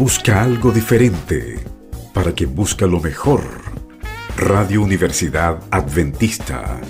busca algo diferente, para quien busca lo mejor. Radio Universidad Adventista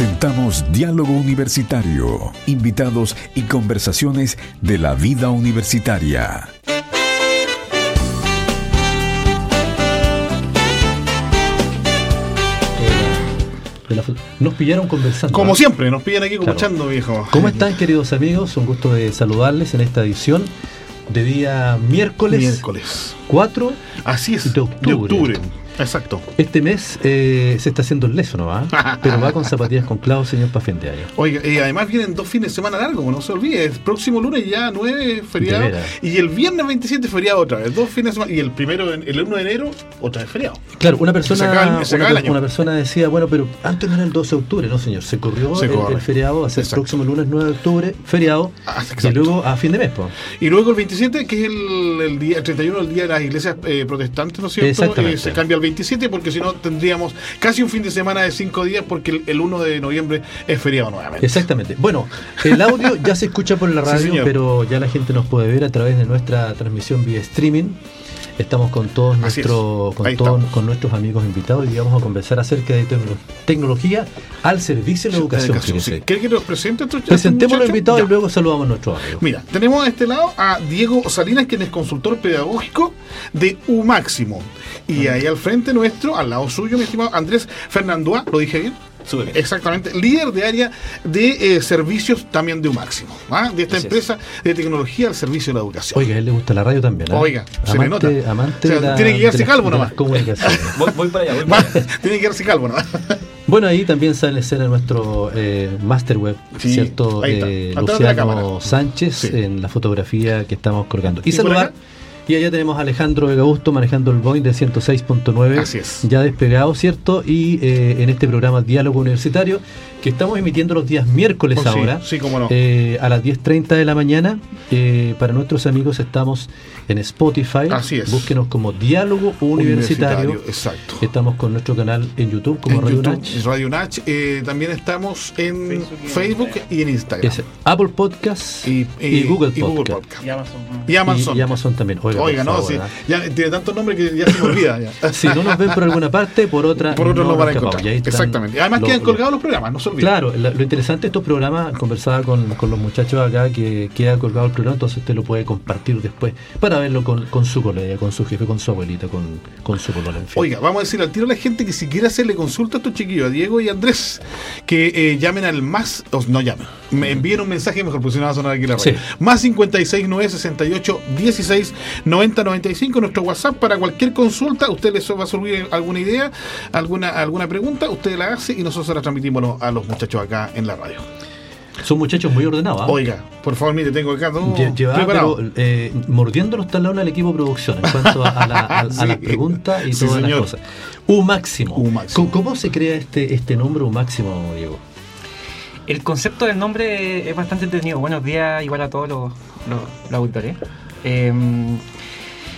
Presentamos Diálogo Universitario, invitados y conversaciones de la vida universitaria. Nos pillaron conversando. Como siempre, nos pillan aquí escuchando, viejo. ¿Cómo están, queridos amigos? Un gusto de saludarles en esta edición de día miércoles. Miércoles. 4 Así es, de octubre. De octubre. Exacto. Este mes eh, se está haciendo el leso, ¿no va? Pero va con zapatillas con clavos, señor, para fin de año. Oiga, y además vienen dos fines de semana largos, no se olvide. El próximo lunes ya 9 feriado. Y el viernes 27 feriado otra vez. Dos fines de semana. Y el primero, el 1 de enero, otra vez feriado. Claro, una persona, una, persona decía, bueno, pero antes no era el 12 de octubre, ¿no, señor? Se corrió el, feriado, hace el próximo lunes 9 de octubre, feriado. Ah, y luego a fin de mes, pues. Y luego el 27, que es el, el día el 31, el día de las iglesias eh, protestantes, ¿no es cierto? Eh, se cambia al 27 porque si no tendríamos casi un fin de semana de cinco días porque el, 1 de noviembre es feriado nuevamente. Exactamente. Bueno, el audio ya se escucha por la radio, pero ya la gente nos puede ver a través de nuestra transmisión vía streaming. Estamos con todos nuestros con, todos, con nuestros amigos invitados y vamos a conversar acerca de tecnología al servicio de la educación. Sí. que nos presente Presentemos a los invitados y luego saludamos a nuestros amigos. Mira, tenemos a este lado a Diego Salinas, quien es consultor pedagógico de U Máximo. Y ahí al frente nuestro, al lado suyo, mi estimado Andrés Fernandúa, ¿lo dije bien? Exactamente, líder de área de eh, servicios también de un máximo, ¿ah? de esta empresa de tecnología al servicio de la educación. Oiga, a él le gusta la radio también. ¿eh? Oiga, se le nota. Amante tiene que quedarse calvo nomás. voy, voy, para allá, voy para allá. tiene que quedarse calvo nomás. Bueno, ahí también sale escena nuestro eh, Master Web, ¿cierto? Eh, Luciano Sánchez en la fotografía que estamos colgando. Y, saludar. Y allá tenemos a Alejandro Vega Augusto manejando el Boeing de 106.9. Así es. Ya despegado, ¿cierto? Y eh, en este programa Diálogo Universitario, que estamos emitiendo los días miércoles oh, ahora. Sí, cómo no. Eh, a las 10.30 de la mañana. Eh, para nuestros amigos estamos en Spotify. Así es. Búsquenos como Diálogo Universitario. exacto. Estamos con nuestro canal en YouTube como Radio Nach. Radio Nach. también estamos en Facebook, y en Instagram. Apple Podcast y, Google, Podcast. Y Amazon. Y Amazon. Y, Amazon también. Oiga, no, sí, ya tiene tantos nombres que ya se me olvida. Si no nos ven por alguna parte, por otra. Por otro no, van a encontrar. Exactamente. Además quedan colgados los programas, no Claro, lo, interesante de estos programas, conversaba con, con, los muchachos acá que queda colgado el programa, entonces usted lo puede compartir después para verlo con, con su colega, con su jefe, con su abuelita, con, con su. En Oiga, vamos a decir al tiro a la gente que si quiere hacerle consulta a estos chiquillos, a Diego y a Andrés, que eh, llamen al más, o no llamen, me envíen un mensaje mejor, porque si no va a sonar aquí la radio. Más 56 9 68 16 90 95, nuestro WhatsApp para cualquier consulta. Usted les va a subir alguna idea, alguna, alguna pregunta, usted la hace y nosotros la transmitimos a los muchachos acá en la radio. Son muchachos muy ordenados. ¿ah? Oiga, por favor, mire, tengo acá todo preparado. eh, mordiendo los talones al equipo de producción en cuanto a, la, las preguntas y todas las cosas. U máximo. U máximo. ¿Cómo, se crea este, este nombre U máximo, Diego? El concepto del nombre es bastante entretenido. Buenos días, igual a todos los, los, auditores. Em,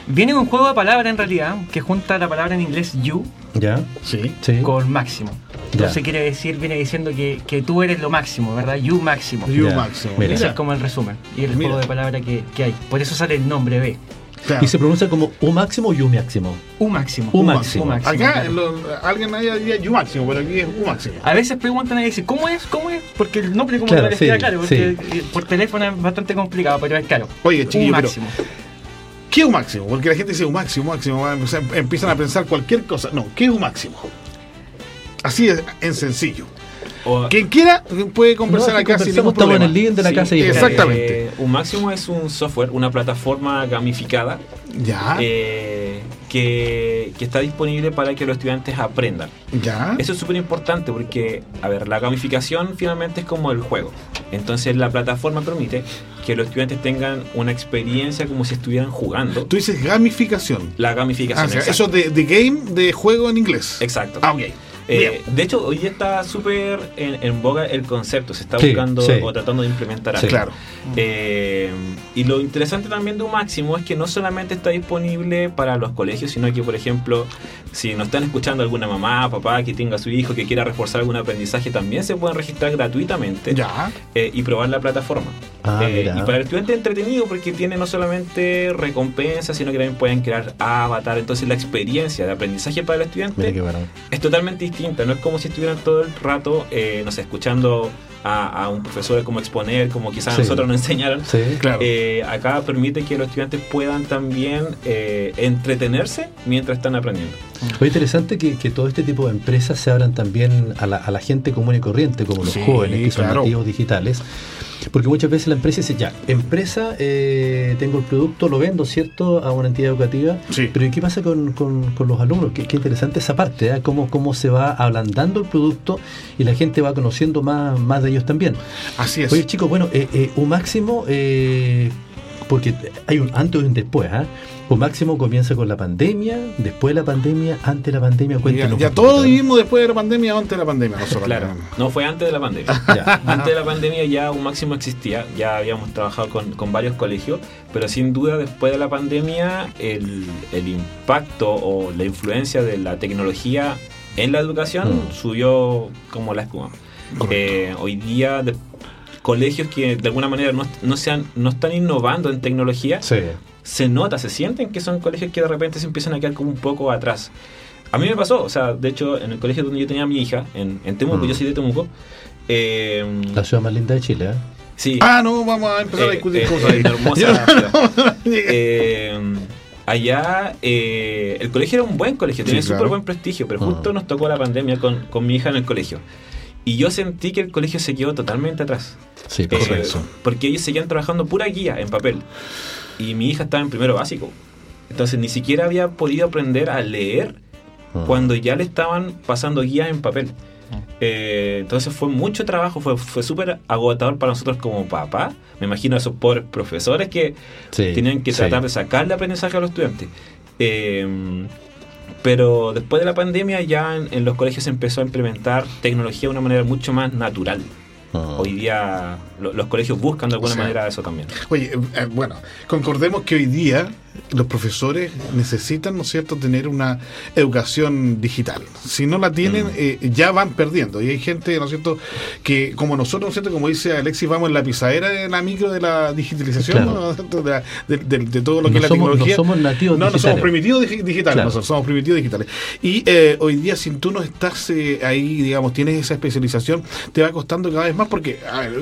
viene de un juego de palabras en realidad, que junta la palabra en inglés you ¿Ya? Sí. con máximo. Entonces quiere decir, viene diciendo que, que, tú eres lo máximo, ¿verdad? You máximo. You máximo. Ese es como el resumen. Y el juego de palabras que, que, hay. Por eso sale el nombre B. Y se pronuncia como U máximo o U máximo. U máximo. U máximo. Acá alguien ahí diría U máximo, pero aquí es U máximo. A veces preguntan y dicen, ¿cómo es? ¿Cómo es? Porque el nombre como claro, que claro, porque por teléfono es bastante complicado, pero es claro. Oye, chiquillo, U máximo. ¿Qué es un máximo? Porque la gente dice un máximo, máximo, empiezan a pensar cualquier cosa. No, ¿qué es un máximo? Así es, en sencillo. Quien quiera puede conversar acá sin ningún Estamos en el link de la casa y Exactamente. Eh, un máximo es un software, una plataforma gamificada. Ya. Eh, que, está disponible para que los estudiantes aprendan. Ya. Eso es súper importante porque, a ver, la gamificación finalmente es como el juego. Entonces la plataforma permite que los estudiantes tengan una experiencia como si estuvieran jugando. Tú dices gamificación. La gamificación. Ah, eso de, de, game, de juego en inglés. Exacto. Ah, ok. Eh, de hecho, hoy está súper en, boga el concepto, se está buscando o tratando de implementar algo. Claro. Eh, y lo interesante también de un máximo es que no solamente está disponible para los colegios, sino que, por ejemplo, si nos están escuchando alguna mamá, papá que tenga su hijo que quiera reforzar algún aprendizaje, también se pueden registrar gratuitamente eh, y probar la plataforma. Ah, y para el estudiante es entretenido porque tiene no solamente recompensas, sino que también pueden crear avatar. Entonces la experiencia de aprendizaje para el estudiante es totalmente distinta. No es como si estuvieran todo el rato, eh, no sé, escuchando a, un profesor como exponer, como quizás nosotros nos enseñaron. Eh, acá permite que los estudiantes puedan también eh, entretenerse mientras están aprendiendo. Fue interesante que, todo este tipo de empresas se abran también a la, gente común y corriente, como los jóvenes que son nativos digitales porque muchas veces la empresa dice, ya, empresa, eh, tengo el producto, lo vendo, ¿cierto?, a una entidad educativa. Sí. Pero ¿y qué pasa con, los alumnos? Qué, interesante esa parte, ¿eh? Cómo, cómo se va ablandando el producto y la gente va conociendo más, más de ellos también. Así es. Oye, chicos, bueno, eh, eh un máximo, porque hay un antes y un después, ¿ah? Un máximo comienza con la pandemia, después de la pandemia, antes de la pandemia, cuéntanos. Ya, ya todos vivimos después de la pandemia o antes de la pandemia. claro, no fue antes de la pandemia. Antes de la pandemia ya un máximo existía, ya habíamos trabajado con, varios colegios, pero sin duda después de la pandemia el, impacto o la influencia de la tecnología en la educación mm. subió como la espuma. Eh, hoy día colegios que de alguna manera no, no, sean, no están innovando en tecnología, sí se nota, se sienten que son colegios que de repente se empiezan a quedar como un poco atrás. A mí me pasó, o sea, de hecho, en el colegio donde yo tenía a mi hija, en, Temuco, yo mm. soy de Temuco. Eh, la ciudad más linda de Chile, ¿eh? Sí. Ah, no, vamos a empezar a eh, discutir eh, cosas ahí. hermosa allá el colegio era un buen colegio, tenía súper buen prestigio, pero justo ah. nos tocó la pandemia con, con, mi hija en el colegio. Y yo sentí que el colegio se quedó totalmente atrás. Sí, por eso. Porque ellos seguían trabajando pura guía en papel y mi hija estaba en primero básico. Entonces ni siquiera había podido aprender a leer ah. cuando ya le estaban pasando guías en papel. Ah. Eh, entonces fue mucho trabajo, fue, fue súper agotador para nosotros como papá. Me imagino a esos pobres profesores que tenían que tratar de sacarle aprendizaje a los estudiantes. Eh, pero después de la pandemia ya en, los colegios se empezó a implementar tecnología de una manera mucho más natural. Ah. Hoy día los colegios buscan de alguna manera eso también. Oye, eh, bueno, concordemos que hoy día los profesores necesitan, ¿no es cierto?, tener una educación digital. Si no la tienen, mm. eh, ya van perdiendo. Y hay gente, ¿no es cierto?, que como nosotros, ¿no es cierto?, como dice Alexis, vamos en la pisadera de la micro de la digitalización, de, todo lo que es la tecnología. No somos nativos no, digitales. No, somos primitivos digitales, nosotros somos primitivos digitales. Y eh, hoy día, si tú no estás ahí, digamos, tienes esa especialización, te va costando cada vez más porque,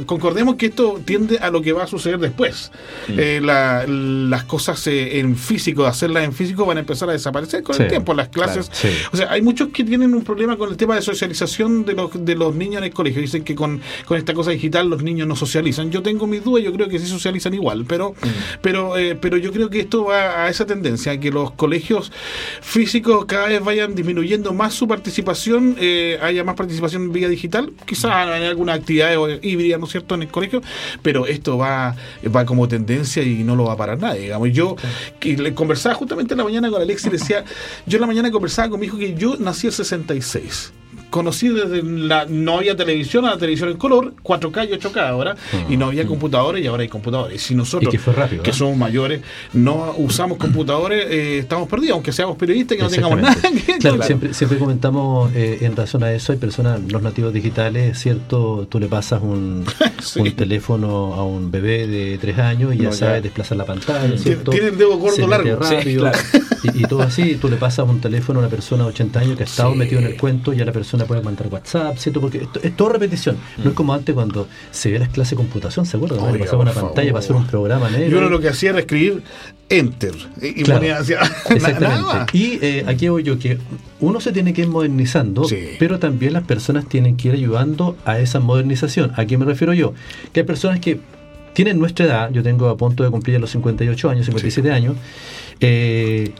concordemos que esto tiende a lo que va a suceder después. Eh, las cosas en físico, hacerlas en físico, van a empezar a desaparecer con el tiempo. Las clases. O sea, hay muchos que tienen un problema con el tema de socialización de los, de los niños en el colegio. Dicen que con, esta cosa digital los niños no socializan. Yo tengo mis dudas, yo creo que sí socializan igual, pero, pero, eh, pero yo creo que esto va a esa tendencia, que los colegios físicos cada vez vayan disminuyendo más su participación, eh, haya más participación vía digital, quizás en alguna actividad híbrida, ¿no es cierto?, en el colegio, pero esto va, va como tendencia y no lo va a parar nadie. Digamos, yo que le conversaba justamente en la mañana con Alexis y decía, yo en la mañana conversaba con mi hijo que yo nací en 66 conocí desde la no había televisión a la televisión en color, 4K y 8K ahora, y no había mm. computadores y ahora hay computadores. Y si nosotros, que, somos mayores, no usamos computadores, eh, estamos perdidos, aunque seamos periodistas que no tengamos nada. claro, Siempre, siempre comentamos eh, en razón a eso, hay personas, los nativos digitales, ¿cierto? Tú le pasas un, un teléfono a un bebé de 3 años y ya sabe desplazar la pantalla, ¿cierto? Tiene el dedo gordo largo. y, todo así, tú le pasas un teléfono a una persona de 80 años que ha estado metido en el cuento y a la persona puede mandar WhatsApp, ¿cierto? Porque esto, es todo repetición. No es mm. como antes cuando se ve las clases de computación, ¿se acuerdan? Oiga, pasaba una pantalla para hacer un programa negro. Yo uno lo que hacía era escribir Enter y ponía hacia Exactamente. Y eh, aquí voy yo, que uno se tiene que ir modernizando, pero también las personas tienen que ir ayudando a esa modernización. ¿A qué me refiero yo? Que hay personas que tienen nuestra edad, yo tengo a punto de cumplir los 58 años, 57 años, eh,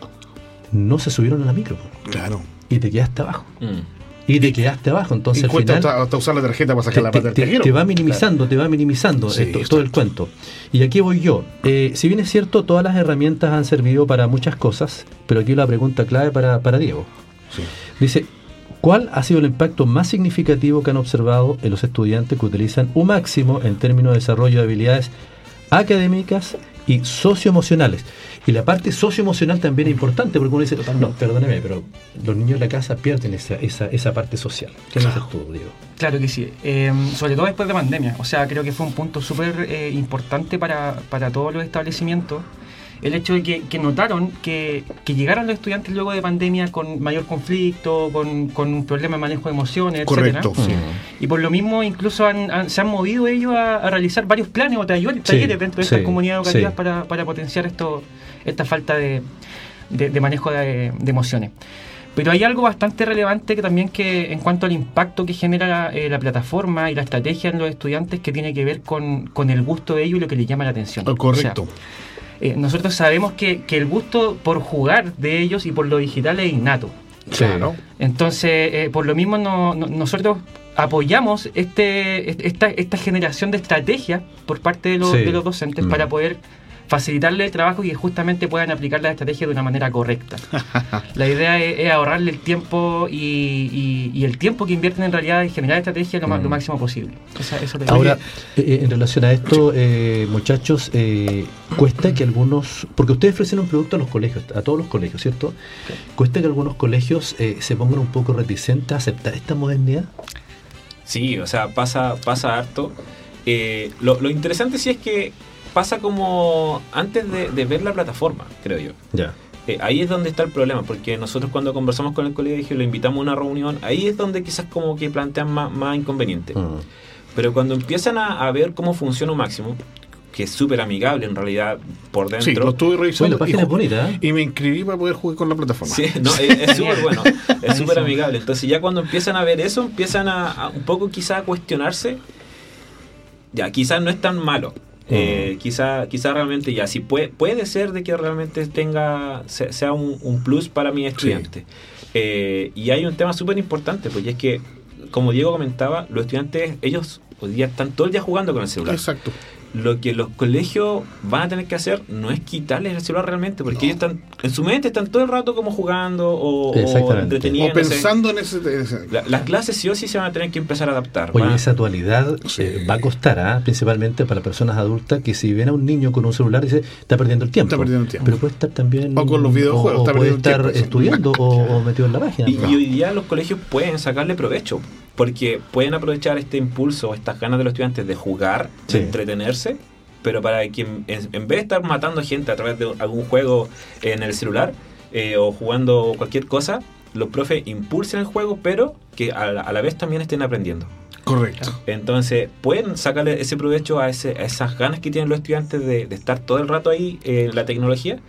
no se subieron a la micro. Claro. Y te quedaste abajo. Mm y te quedaste abajo. Entonces, al final, hasta, usar la tarjeta para sacar la plata te, te, va minimizando, te va minimizando todo el cuento. Y aquí voy yo. Eh, si bien es cierto, todas las herramientas han servido para muchas cosas, pero aquí la pregunta clave para, para Diego. Dice, ¿Cuál ha sido el impacto más significativo que han observado en los estudiantes que utilizan un máximo en términos de desarrollo de habilidades académicas y socioemocionales? Y la parte socioemocional también es importante, porque uno dice, no, perdóneme, pero los niños de la casa pierden esa, esa, esa parte social. ¿Qué claro. tú, Diego? Claro que sí, em, sobre todo después de pandemia. O sea, creo que fue un punto súper eh, importante para, para todos los establecimientos el hecho de que, notaron que, llegaron los estudiantes luego de pandemia con mayor conflicto, con, con un problema de manejo de emociones, Correcto, sí. Y por lo mismo incluso se han movido ellos a, realizar varios planes o talleres, dentro de estas comunidades educativas para, para, potenciar esto, esta falta de, de, manejo de, emociones. Pero hay algo bastante relevante que también que en cuanto al impacto que genera eh, la, plataforma y la estrategia en los estudiantes que tiene que ver con, con el gusto de ellos y lo que les llama la atención. Correcto. Eh, nosotros sabemos que, el gusto por jugar de ellos y por lo digital es innato. Claro. Entonces, eh, por lo mismo nosotros apoyamos este, esta, esta generación de estrategias por parte de, los, de los docentes para poder facilitarle el trabajo y que justamente puedan aplicar la estrategia de una manera correcta. la idea es, ahorrarle el tiempo y, el tiempo que invierten en realidad en generar estrategia lo, lo mm. máximo posible. Ahora, eh, eh, en relación a esto, eh, muchachos, cuesta que algunos, porque ustedes ofrecen un producto a los colegios, a todos los colegios, ¿cierto? ¿Cuesta que algunos colegios se pongan un poco reticentes a aceptar esta modernidad? Sí, o sea, pasa, pasa harto. lo, lo interesante sí es que pasa como antes de, ver la plataforma, creo yo. Ya. Eh, ahí es donde está el problema, porque nosotros cuando conversamos con el colegio, lo invitamos a una reunión, ahí es donde quizás como que plantean más, más inconvenientes. Mm. Pero cuando empiezan a, ver cómo funciona un máximo, que es súper amigable en realidad por dentro. Sí, lo estuve revisando. y, es bonita, ¿eh? y, me inscribí para poder jugar con la plataforma. Sí, no, es súper bueno, es súper amigable. Entonces ya cuando empiezan a ver eso, empiezan a, un poco quizás a cuestionarse, ya quizás no es tan malo, eh, quizá, quizá realmente ya, si puede, puede ser de que realmente tenga, sea un, plus para mi estudiante. Eh, y hay un tema súper importante, pues es que, como Diego comentaba, los estudiantes, ellos hoy día están todo el día jugando con el celular. Exacto lo que los colegios van a tener que hacer no es quitarles el celular realmente, porque ellos están, en su mente están todo el rato como jugando o, o entreteniendo. O pensando en ese... las clases sí o sí se van a tener que empezar a adaptar. Oye, esa dualidad eh, va a costar, ¿ah? principalmente para personas adultas que si ven a un niño con un celular dice, está perdiendo el tiempo. Está perdiendo el tiempo. Pero puede estar también... O con los videojuegos. O, puede estar estudiando o, metido en la página. Y, y hoy día los colegios pueden sacarle provecho porque pueden aprovechar este impulso, estas ganas de los estudiantes de jugar, de entretenerse, pero para que en, vez de estar matando gente a través de algún juego en el celular eh, o jugando cualquier cosa, los profes impulsen el juego, pero que a la, vez también estén aprendiendo. Correcto. Entonces, pueden sacarle ese provecho a, ese, a esas ganas que tienen los estudiantes de, de estar todo el rato ahí en la tecnología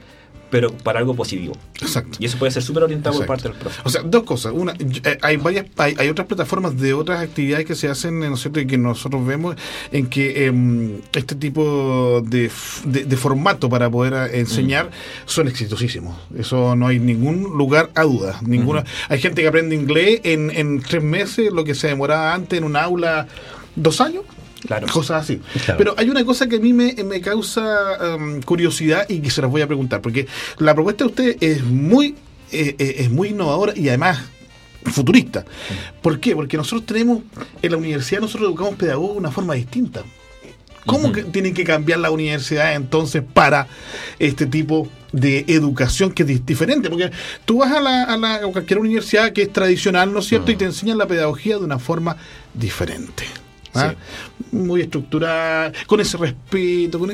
pero para algo positivo. Exacto. Y eso puede ser súper orientado por parte del profe. O sea, dos cosas. Una, eh, hay varias, hay, otras plataformas de otras actividades que se hacen, ¿no es cierto? Y que nosotros vemos en que em, este tipo de, formato para poder eh, enseñar son exitosísimos. Eso no hay ningún lugar a duda. Ninguna. Hay gente que aprende inglés en, en tres meses, lo que se demoraba antes en un aula dos años. Claro. Cosas así. Pero hay una cosa que a mí me, causa um, curiosidad y que se las voy a preguntar, porque la propuesta de usted es muy, eh, eh, es muy innovadora y además futurista. ¿Por qué? Porque nosotros tenemos, en la universidad nosotros educamos pedagogos de una forma distinta. ¿Cómo que tienen que cambiar la universidad entonces para este tipo de educación que es diferente? Porque tú vas a, la, a, la, cualquier universidad que es tradicional, ¿no es cierto? Y te enseñan la pedagogía de una forma diferente. ¿Ah? muy estructurada, con ese respeto, con,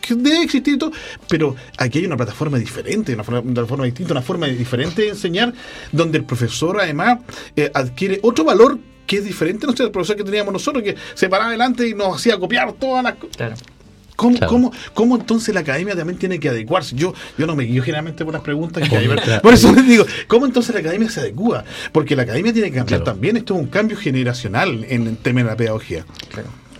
que debe existir todo, pero aquí hay una plataforma diferente, una forma, distinta, una forma diferente de enseñar, donde el profesor además eh, adquiere otro valor que es diferente, no sé, el profesor que teníamos nosotros, que se paraba adelante y nos hacía copiar todas las cosas. ¿Cómo, cómo, entonces la academia también tiene que adecuarse? Yo, yo no me guío generalmente por las preguntas que hay. Por eso les digo, ¿cómo entonces la academia se adecua? Porque la academia tiene que cambiar también. Esto es un cambio generacional en el tema de la pedagogía.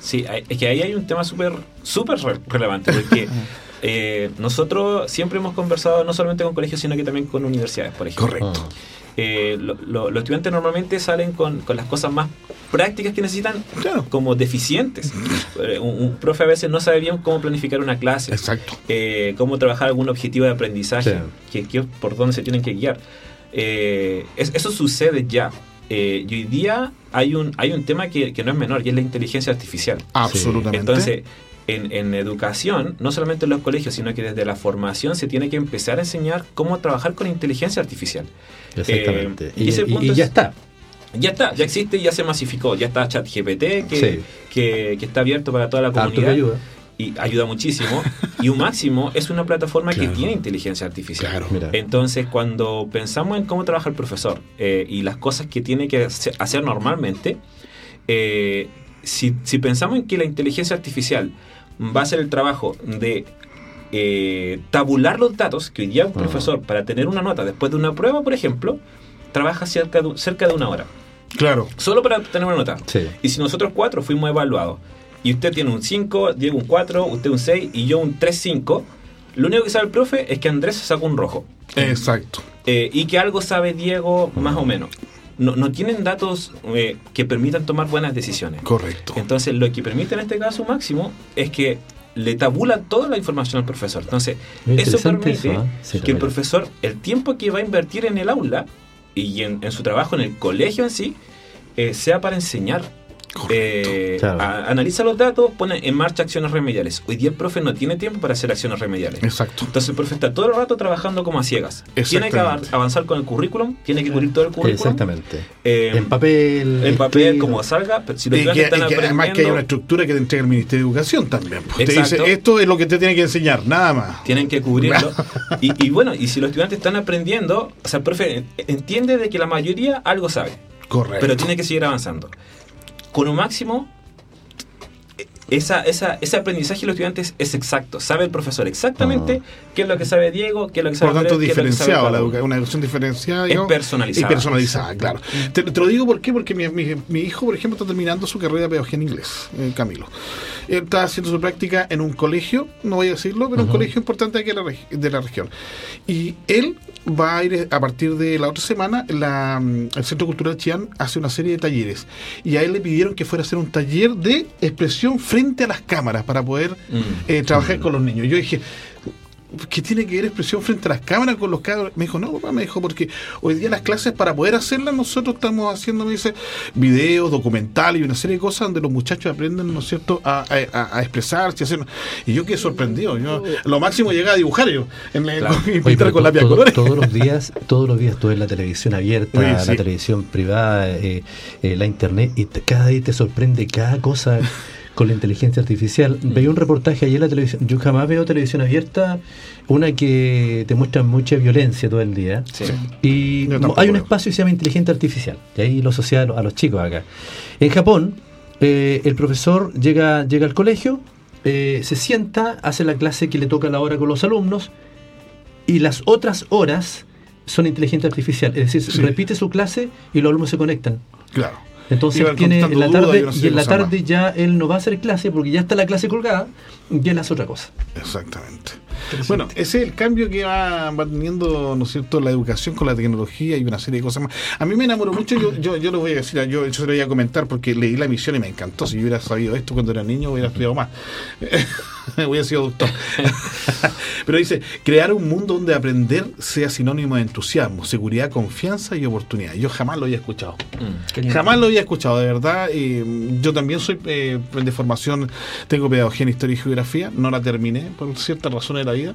Sí, es que ahí hay un tema súper súper relevante, porque eh, nosotros siempre hemos conversado no solamente con colegios, sino que también con universidades, por ejemplo. Correcto. Ah. Eh, los estudiantes normalmente salen con, las cosas más prácticas que necesitan como deficientes. Eh, un, profe a veces no sabe bien cómo planificar una clase, Exacto. Eh, cómo trabajar algún objetivo de aprendizaje, que, por dónde se tienen que guiar. eso sucede ya. y hoy día hay un, hay un tema que, que, no es menor y es la inteligencia artificial. Absolutamente. Entonces, en, en, educación, no solamente en los colegios, sino que desde la formación se tiene que empezar a enseñar cómo trabajar con inteligencia artificial. Exactamente. y, y, ya está. Ya está, ya existe, ya se masificó, ya está ChatGPT que, que, que, está abierto para toda la comunidad. Ayuda. Y ayuda muchísimo. y un máximo es una plataforma que tiene inteligencia artificial. Claro. Entonces, cuando pensamos en cómo trabaja el profesor eh, y las cosas que tiene que hacer normalmente, eh, si, si, pensamos en que la inteligencia artificial va a ser el trabajo de eh, tabular los datos que hoy día un profesor, para tener una nota después de una prueba, por ejemplo, trabaja cerca de, cerca de una hora. Claro. Solo para tener una nota. Y si nosotros cuatro fuimos evaluados y usted tiene un 5, Diego un 4, usted un 6 y yo un 3-5, lo único que sabe el profe es que Andrés sacó un rojo. Exacto. Eh, y que algo sabe Diego más o menos. No, no tienen datos eh, que permitan tomar buenas decisiones. Correcto. Entonces, lo que permite en este caso máximo es que le tabula toda la información al profesor. Entonces, eso permite ¿ah? que el profesor, el tiempo que va a invertir en el aula, y en, su trabajo en el colegio en sí eh, sea para enseñar. Eh, analiza los datos, pone en marcha acciones remediales. Hoy día el profe no tiene tiempo para hacer acciones remediales. Exacto. Entonces el profe está todo el rato trabajando como a ciegas. Tiene que avanzar con el currículum, tiene que cubrir todo el currículum. Exactamente. Eh, en papel. En papel, como salga. si los y que, están además que hay una estructura que te entrega el Ministerio de Educación también. Te dice, esto es lo que te tiene que enseñar, nada más. Tienen que cubrirlo. y, y bueno, y si los estudiantes están aprendiendo, o sea, el profe entiende de que la mayoría algo sabe. Correcto. Pero tiene que seguir avanzando con un máximo, esa, esa, ese aprendizaje de los estudiantes es exacto. Sabe el profesor exactamente ah. qué es lo que sabe Diego, qué es lo que sabe Por tanto, diferenciado, la una educación diferenciada. Es personalizada. Y personalizada, claro. Te, lo digo ¿por qué? porque mi, mi, hijo, por ejemplo, está terminando su carrera de pedagogía en inglés, eh, Camilo. Él está haciendo su práctica en un colegio, no voy a decirlo, pero un colegio importante aquí de la, de la región. Y él va a ir a partir de la otra semana, la, el Centro Cultural Chián hace una serie de talleres. Y a él le pidieron que fuera a hacer un taller de expresión frente a las cámaras para poder mm. eh, trabajar mm. con los niños. Yo dije, ¿qué tiene que ver expresión frente a las cámaras con los cabros? Me dijo, no, papá, me dijo, porque hoy día las clases, para poder hacerlas, nosotros estamos haciendo, me dice, videos, documentales y una serie de cosas donde los muchachos aprenden, ¿no es cierto?, a, a, expresarse, hacer... Y yo quedé sorprendido. Yo, lo máximo llegaba a dibujar yo, en con lápiz Todos los días, todos los días tú ves la televisión abierta, la televisión privada, eh, eh, la internet, y cada día te sorprende cada cosa con la inteligencia artificial. Mm. Veía un reportaje ayer en la televisión. Yo jamás veo televisión abierta, una que te muestra mucha violencia todo el día. Y hay un espacio que se llama inteligencia artificial. Y ahí lo social a los chicos acá. En Japón, eh, el profesor llega, llega al colegio, eh, se sienta, hace la clase que le toca la hora con los alumnos, y las otras horas son inteligencia artificial. Es decir, repite su clase y los alumnos se conectan. Claro. Entonces tiene en la tarde y, en la tarde ya él no va a hacer clase porque ya está la clase colgada y él hace otra cosa. Exactamente. Bueno, ese es el cambio que va, teniendo, ¿no es cierto?, la educación con la tecnología y una serie de cosas más. A mí me enamoró mucho, yo, yo, yo lo voy a decir, yo, yo se lo voy a comentar porque leí la misión y me encantó. Si yo hubiera sabido esto cuando era niño, hubiera estudiado más. hubiera sido doctor. Pero dice, crear un mundo donde aprender sea sinónimo de entusiasmo, seguridad, confianza y oportunidad. Yo jamás lo había escuchado. Mm, jamás lo había escuchado, de verdad. y yo también soy eh, de formación, tengo pedagogía en historia y geografía, no la terminé por ciertas razones la vida.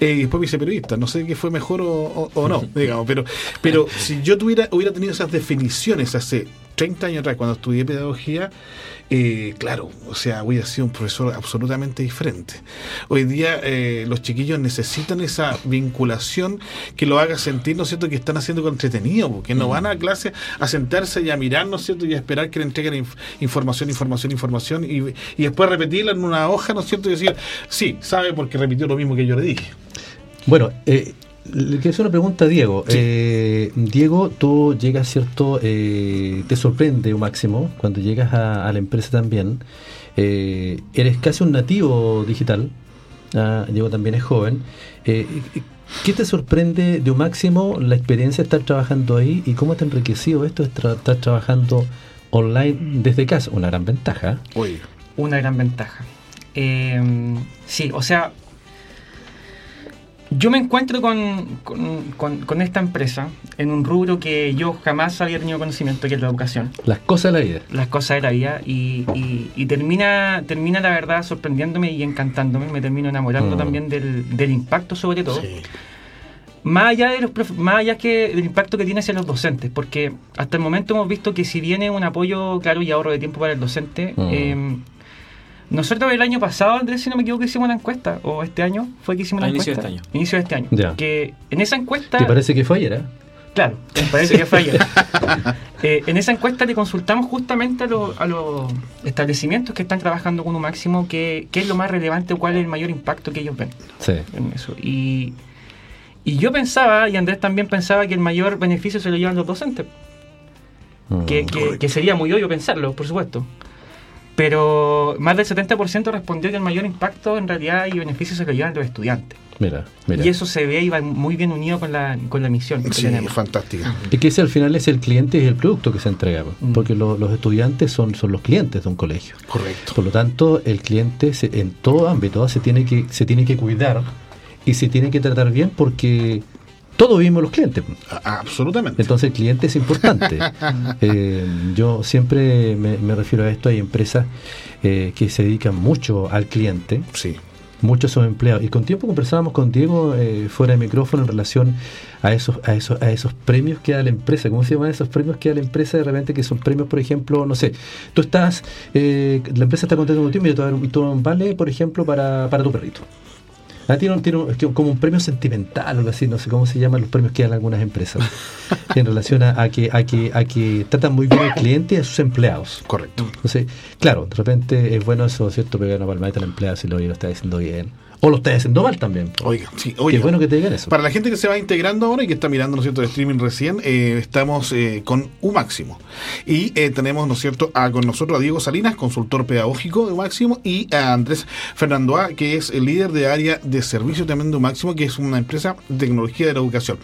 Eh, y después me hice periodista. No sé qué fue mejor o, o no, digamos. Pero, pero si yo tuviera, hubiera tenido esas definiciones hace 30 años atrás, cuando estudié pedagogía, eh, claro, o sea, hubiera sido un profesor absolutamente diferente. Hoy día eh, los chiquillos necesitan esa vinculación que lo haga sentir, ¿no es cierto?, que están haciendo con entretenido, porque no mm. van a clase a sentarse y a mirar, ¿no es cierto?, y a esperar que le entreguen información, información, información, y, y después repetirla en una hoja, ¿no es cierto?, y decir, sí, sabe porque repitió lo mismo que yo le dije. Bueno, eh, le quiero hacer una pregunta a Diego. Eh, Diego, tú llegas, ¿cierto? Eh, te sorprende un máximo cuando llegas a, la empresa también. Eh, eres casi un nativo digital. Ah, Diego también es joven. ¿Qué te sorprende de un máximo la experiencia de estar trabajando ahí y cómo te ha enriquecido esto de estar trabajando online desde casa? Una gran ventaja. Una gran ventaja. sí, o sea, yo me encuentro con, con, esta empresa en un rubro que yo jamás había tenido conocimiento, que es la educación. Las cosas de la vida. Las cosas de la vida. Y, y, termina, termina, la verdad, sorprendiéndome y encantándome. Me termino enamorando mm. también del, del, impacto, sobre todo. Más allá, de los más allá que del impacto que tiene hacia los docentes, porque hasta el momento hemos visto que si viene un apoyo claro y ahorro de tiempo para el docente, mm. eh, nosotros el año pasado, Andrés, si no me equivoco, hicimos una encuesta, o este año fue que hicimos una encuesta. Inicio de este año. Inicio de este año. Que en esa encuesta. ¿Te parece que fue ayer, eh? Claro, me parece que fue ayer. Eh, en esa encuesta le consultamos justamente a, los establecimientos que están trabajando con un máximo qué, qué es lo más relevante o cuál es el mayor impacto que ellos ven sí. en eso. Y, y yo pensaba, y Andrés también pensaba, que el mayor beneficio se lo llevan los docentes. Mm. que, que, sería muy obvio pensarlo, por supuesto. Pero más del 70% respondió que el mayor impacto en realidad y beneficio se lo llevan los estudiantes. Mira, mira. Y eso se ve y va muy bien unido con la, con la misión. Que sí, tenemos. fantástica. Y que ese al final es el cliente y el producto que se entrega, mm. porque los estudiantes son, son los clientes de un colegio. Correcto. Por lo tanto, el cliente en todo ámbito se tiene que se tiene que cuidar y se tiene que tratar bien porque todos vivimos los clientes. Absolutamente. Entonces el cliente es importante. Eh, yo siempre me, refiero a esto, hay empresas eh, que se dedican mucho al cliente. Sí. Muchos son empleados. Y con tiempo conversábamos con Diego eh, fuera de micrófono en relación a esos, a esos, a esos premios que da la empresa. ¿Cómo se llaman esos premios que da la empresa de repente que son premios, por ejemplo, no sé, tú estás, la empresa está contenta contigo y tú, un vale, por ejemplo, para, para tu perrito. Ah, tiene, tiene como un premio sentimental o algo así, no sé cómo se llaman los premios que dan algunas empresas en relación a, que, a, que, a que tratan muy bien al cliente y a sus empleados. Correcto. Entonces, claro, de repente es bueno eso, ¿cierto? Pegar una palmadita al empleado si lo, lo está diciendo bien o lo estás haciendo mal también. Oiga, sí, oiga. Qué bueno que te digan eso. Para la gente que se va integrando ahora y que está mirando, ¿no es cierto?, el streaming recién, eh, estamos eh, con U Máximo. Y eh, tenemos, ¿no es cierto?, a, con nosotros a Diego Salinas, consultor pedagógico de U Máximo, y a Andrés Fernando A, que es el líder de área de servicio también de U Máximo, que es una empresa de tecnología de la educación.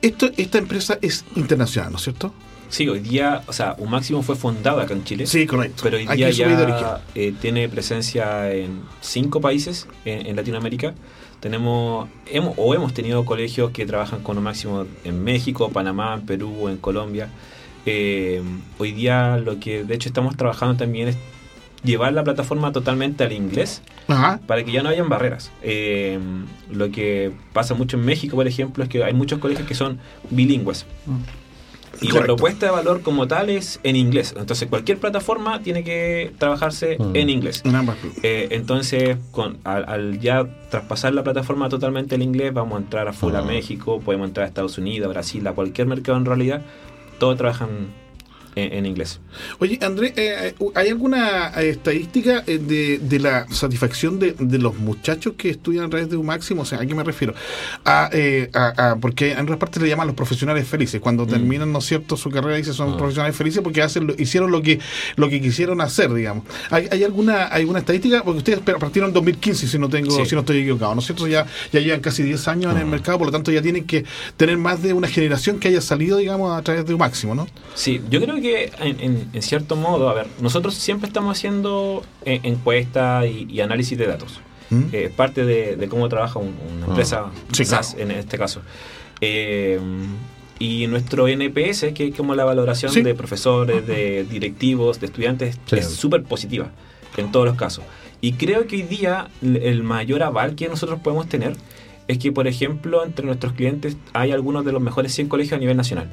Esto, esta empresa es internacional, ¿no es cierto? Sí, hoy día, o sea, un máximo fue fundado acá en Chile. Sí, correcto. Pero hoy día ya tiene presencia en cinco países en Latinoamérica tenemos hemos, o hemos tenido colegios que trabajan con un máximo en México, Panamá, en Perú, en Colombia. Eh, hoy día lo que de hecho estamos trabajando también es llevar la plataforma totalmente al inglés para que ya no hayan barreras. Eh, lo que pasa mucho en México, por ejemplo, es que hay muchos colegios que son bilingües. Mm. Y la propuesta de valor como tal es en inglés. Entonces cualquier plataforma tiene que trabajarse mm. en inglés. Eh, entonces con, al, ya traspasar la plataforma totalmente al inglés, vamos a entrar a full a mm. México, podemos entrar a Estados Unidos, a Brasil, a cualquier mercado en realidad. Todos trabajan en, inglés. Oye, André, eh, eh, ¿hay alguna eh, estadística de, la satisfacción de, los muchachos que estudian a través de un máximo? O sea, ¿a qué me refiero? A, porque en otras partes le llaman los profesionales felices. Cuando mm. terminan, ¿no es cierto?, su carrera, dice son ah. profesionales felices porque hacen hicieron lo que lo que quisieron hacer, digamos. ¿Hay, alguna alguna estadística? Porque ustedes partieron en 2015, si no tengo si no estoy equivocado, ¿no es cierto? Ya, ya llevan casi 10 años en el ah. mercado, por lo tanto ya tienen que tener más de una generación que haya salido, digamos, a través de un máximo, ¿no? Sí, yo creo que que en, cierto modo, a ver, nosotros siempre estamos haciendo eh, encuestas y, análisis de datos. ¿Mm? Eh, es parte de, cómo trabaja una ah. empresa en este caso. Eh, y nuestro NPS, que es como la valoración de profesores, de directivos, de estudiantes, es súper positiva en todos los casos. Y creo que hoy día el mayor aval que nosotros podemos tener es que, por ejemplo, entre nuestros clientes hay algunos de los mejores 100 colegios a nivel nacional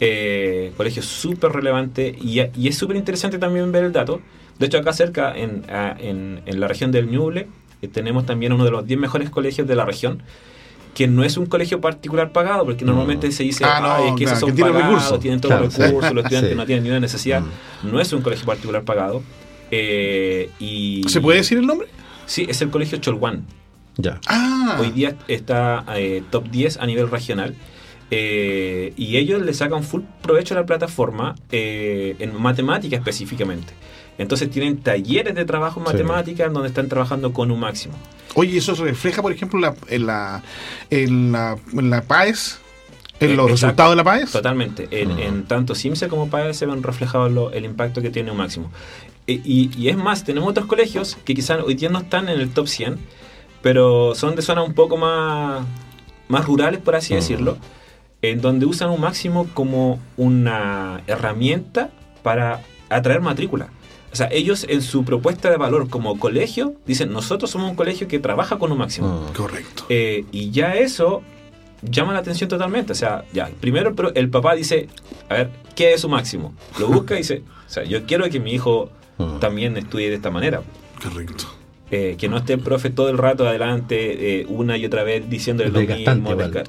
eh, colegio súper relevante y, es súper interesante también ver el dato. De hecho, acá cerca, en, en, la región del Ñuble, eh, tenemos también uno de los 10 mejores colegios de la región, que no es un colegio particular pagado, porque normalmente se dice ah, que esos son pagados, tienen todos los recursos, los estudiantes no tienen ninguna necesidad. Mm. No es un colegio particular pagado. Eh, y, ¿Se puede decir el nombre? Sí, es el colegio Cholguán. Ya. Ah. Hoy día está eh, top 10 a nivel regional. Eh, y ellos le sacan full provecho a la plataforma eh, en matemática específicamente. Entonces tienen talleres de trabajo en matemática en donde están trabajando con un máximo. Oye, ¿eso se refleja, por ejemplo, en la, en la, en la PAES? ¿En los resultados de la PAES? Totalmente. En, tanto CIMSE como PAES se ven reflejados el impacto que tiene un máximo. Eh, y, y, es más, tenemos otros colegios que quizás hoy día no están en el top 100, pero son de zonas un poco más, más rurales, por así Mm. decirlo, en donde usan un máximo como una herramienta para atraer matrícula. O sea, ellos en su propuesta de valor como colegio dicen, nosotros somos un colegio que trabaja con un máximo. Mm. Correcto. Eh, y ya eso llama la atención totalmente. O sea, ya, primero pero el papá dice, a ver, ¿qué es su máximo? Lo busca y dice, o sea, yo quiero que mi hijo Mm. también estudie de esta manera. Correcto. Eh, que no esté el profe todo el rato adelante, eh, una y otra vez diciéndole lo mismo,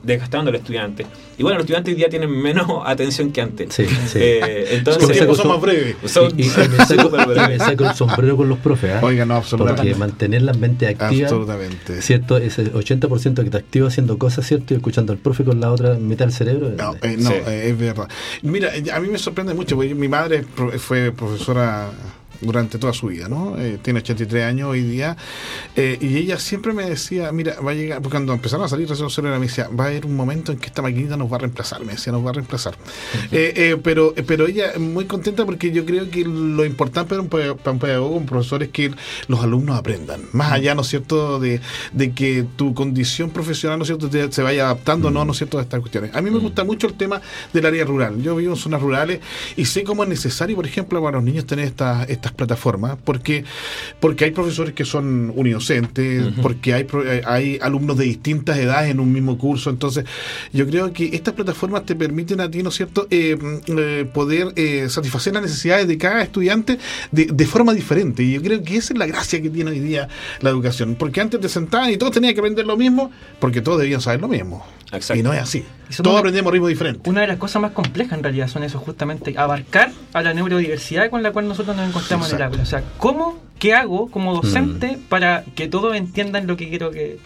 desgastando al estudiante. Y bueno, los estudiantes hoy día tienen menos atención que antes. Sí, sí. Eh, entonces, tiempos saco- son más breves. son Y, y me saco, súper y me saco el sombrero con los profes, ¿ah? Oiga, no, porque absolutamente. mantener la mente activa, Absolutamente. ¿cierto? Ese 80% que te activa haciendo cosas, ¿cierto? Y escuchando al profe con la otra mitad del cerebro. No, eh, no Sí. eh, es verdad. Mira, a mí me sorprende mucho, porque mi madre pro- fue profesora durante toda su vida, ¿no? Eh, tiene 83 años hoy día, eh, y ella siempre me decía, mira, va a llegar, porque cuando empezaron a salir celular, me decía, va a haber un momento en que esta maquinita nos va a reemplazar, me decía, nos va a reemplazar. Eh, eh, pero, eh, pero ella muy contenta porque yo creo que lo importante para un, para un pedagogo, un profesor, es que los alumnos aprendan, más allá, ¿no es cierto?, de, de que tu condición profesional, ¿no es cierto?, te- se vaya adaptando, ¿no?, ¿no es cierto?, a estas cuestiones. A mí me gusta mucho el tema del área rural. Yo vivo en zonas rurales y sé cómo es necesario, por ejemplo, para los niños tener estas estas plataformas, porque porque hay profesores que son unidocentes, porque hay pro- eh, hay alumnos de distintas edades en un mismo curso. Entonces, yo creo que estas plataformas te permiten a ti, ¿no es cierto?, eh, eh, poder eh, satisfacer las necesidades de cada estudiante de, de forma diferente. Y yo creo que esa es la gracia que tiene hoy día la educación. Porque antes te sentaban y todos tenían que aprender lo mismo, porque todos debían saber lo mismo. Exacto. Y no es así. Todos aprendemos ritmo diferente. Una de las cosas más complejas en realidad son eso, justamente, abarcar a la neurodiversidad con la cual nosotros nos encontramos aula. O sea, ¿cómo, qué hago como docente para que todos entiendan lo que quiero que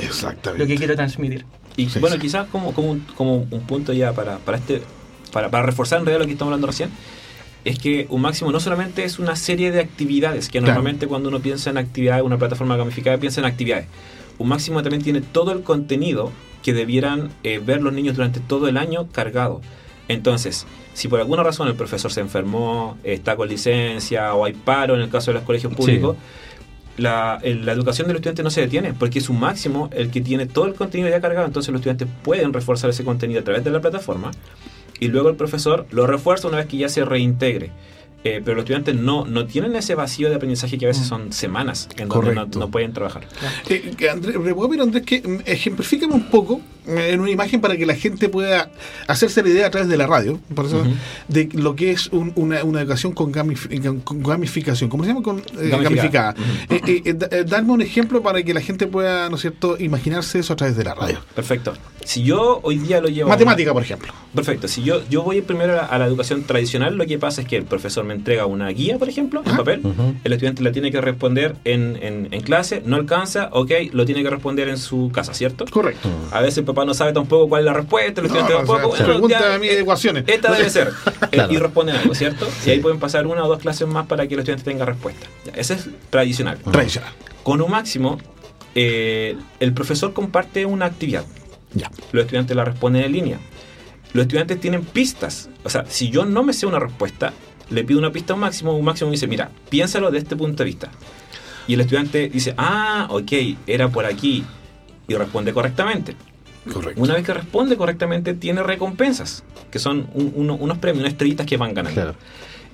Exactamente. lo que quiero transmitir? Y Sí, bueno, sí. quizás como, como, un, como un punto ya para, para este para, para reforzar en realidad lo que estamos hablando recién, es que un máximo no solamente es una serie de actividades, que Claro. normalmente cuando uno piensa en actividades, una plataforma gamificada piensa en actividades. Un máximo también tiene todo el contenido que debieran eh, ver los niños durante todo el año cargado. Entonces, si por alguna razón el profesor se enfermó, está con licencia o hay paro en el caso de los colegios públicos, la, el- la educación del estudiante no se detiene, porque es un máximo el que tiene todo el contenido ya cargado, entonces los estudiantes pueden reforzar ese contenido a través de la plataforma y luego el profesor lo refuerza una vez que ya se reintegre. Eh, pero los estudiantes no, no tienen ese vacío de aprendizaje que a veces son semanas en donde no, pueden trabajar. Eh, Andrés, que mm, ejemplifícame un poco en una imagen para que la gente pueda hacerse la idea a través de la radio, por eso, Ujú. de lo que es un- una, una educación con, gamif- con gamificación. ¿Cómo se llama? Con, eh, Gamificada. gamificada. Eh, eh, eh, da- eh, darme un ejemplo para que la gente pueda, ¿no es cierto?, imaginarse eso a través de la radio. Perfecto. Si yo hoy día lo llevo... Matemática, por ejemplo. Perfecto. Si yo, yo voy primero a la, a la educación tradicional, lo que pasa es que el profesor me entrega una guía, por ejemplo, en Ajá. papel. El estudiante la tiene que responder en, en- en clase, no alcanza, ok, lo tiene que responder en su casa, ¿cierto? Correcto. A veces el papá no sabe tampoco cuál es la respuesta, el No, estudiante o tampoco. sea, bueno, pregunta a mí eh, de ecuaciones. Esta debe ser. Eh, Claro. y responden algo, ¿cierto? Y ahí pueden pasar una o dos clases más para que el estudiante tenga respuesta. Ya, ese es tradicional. Tradicional. Con un máximo, eh, el profesor comparte una actividad. Ya. Los estudiantes la responden en línea. Los estudiantes tienen pistas. O sea, si yo no me sé una respuesta, le pido una pista a un máximo, un máximo me dice, mira, piénsalo de este punto de vista. Y el estudiante dice, ah, ok, era por aquí. Y responde correctamente. Correcto. Una vez que responde correctamente, tiene recompensas, que son un- uno- unos premios, unas estrellitas que van ganando. Claro.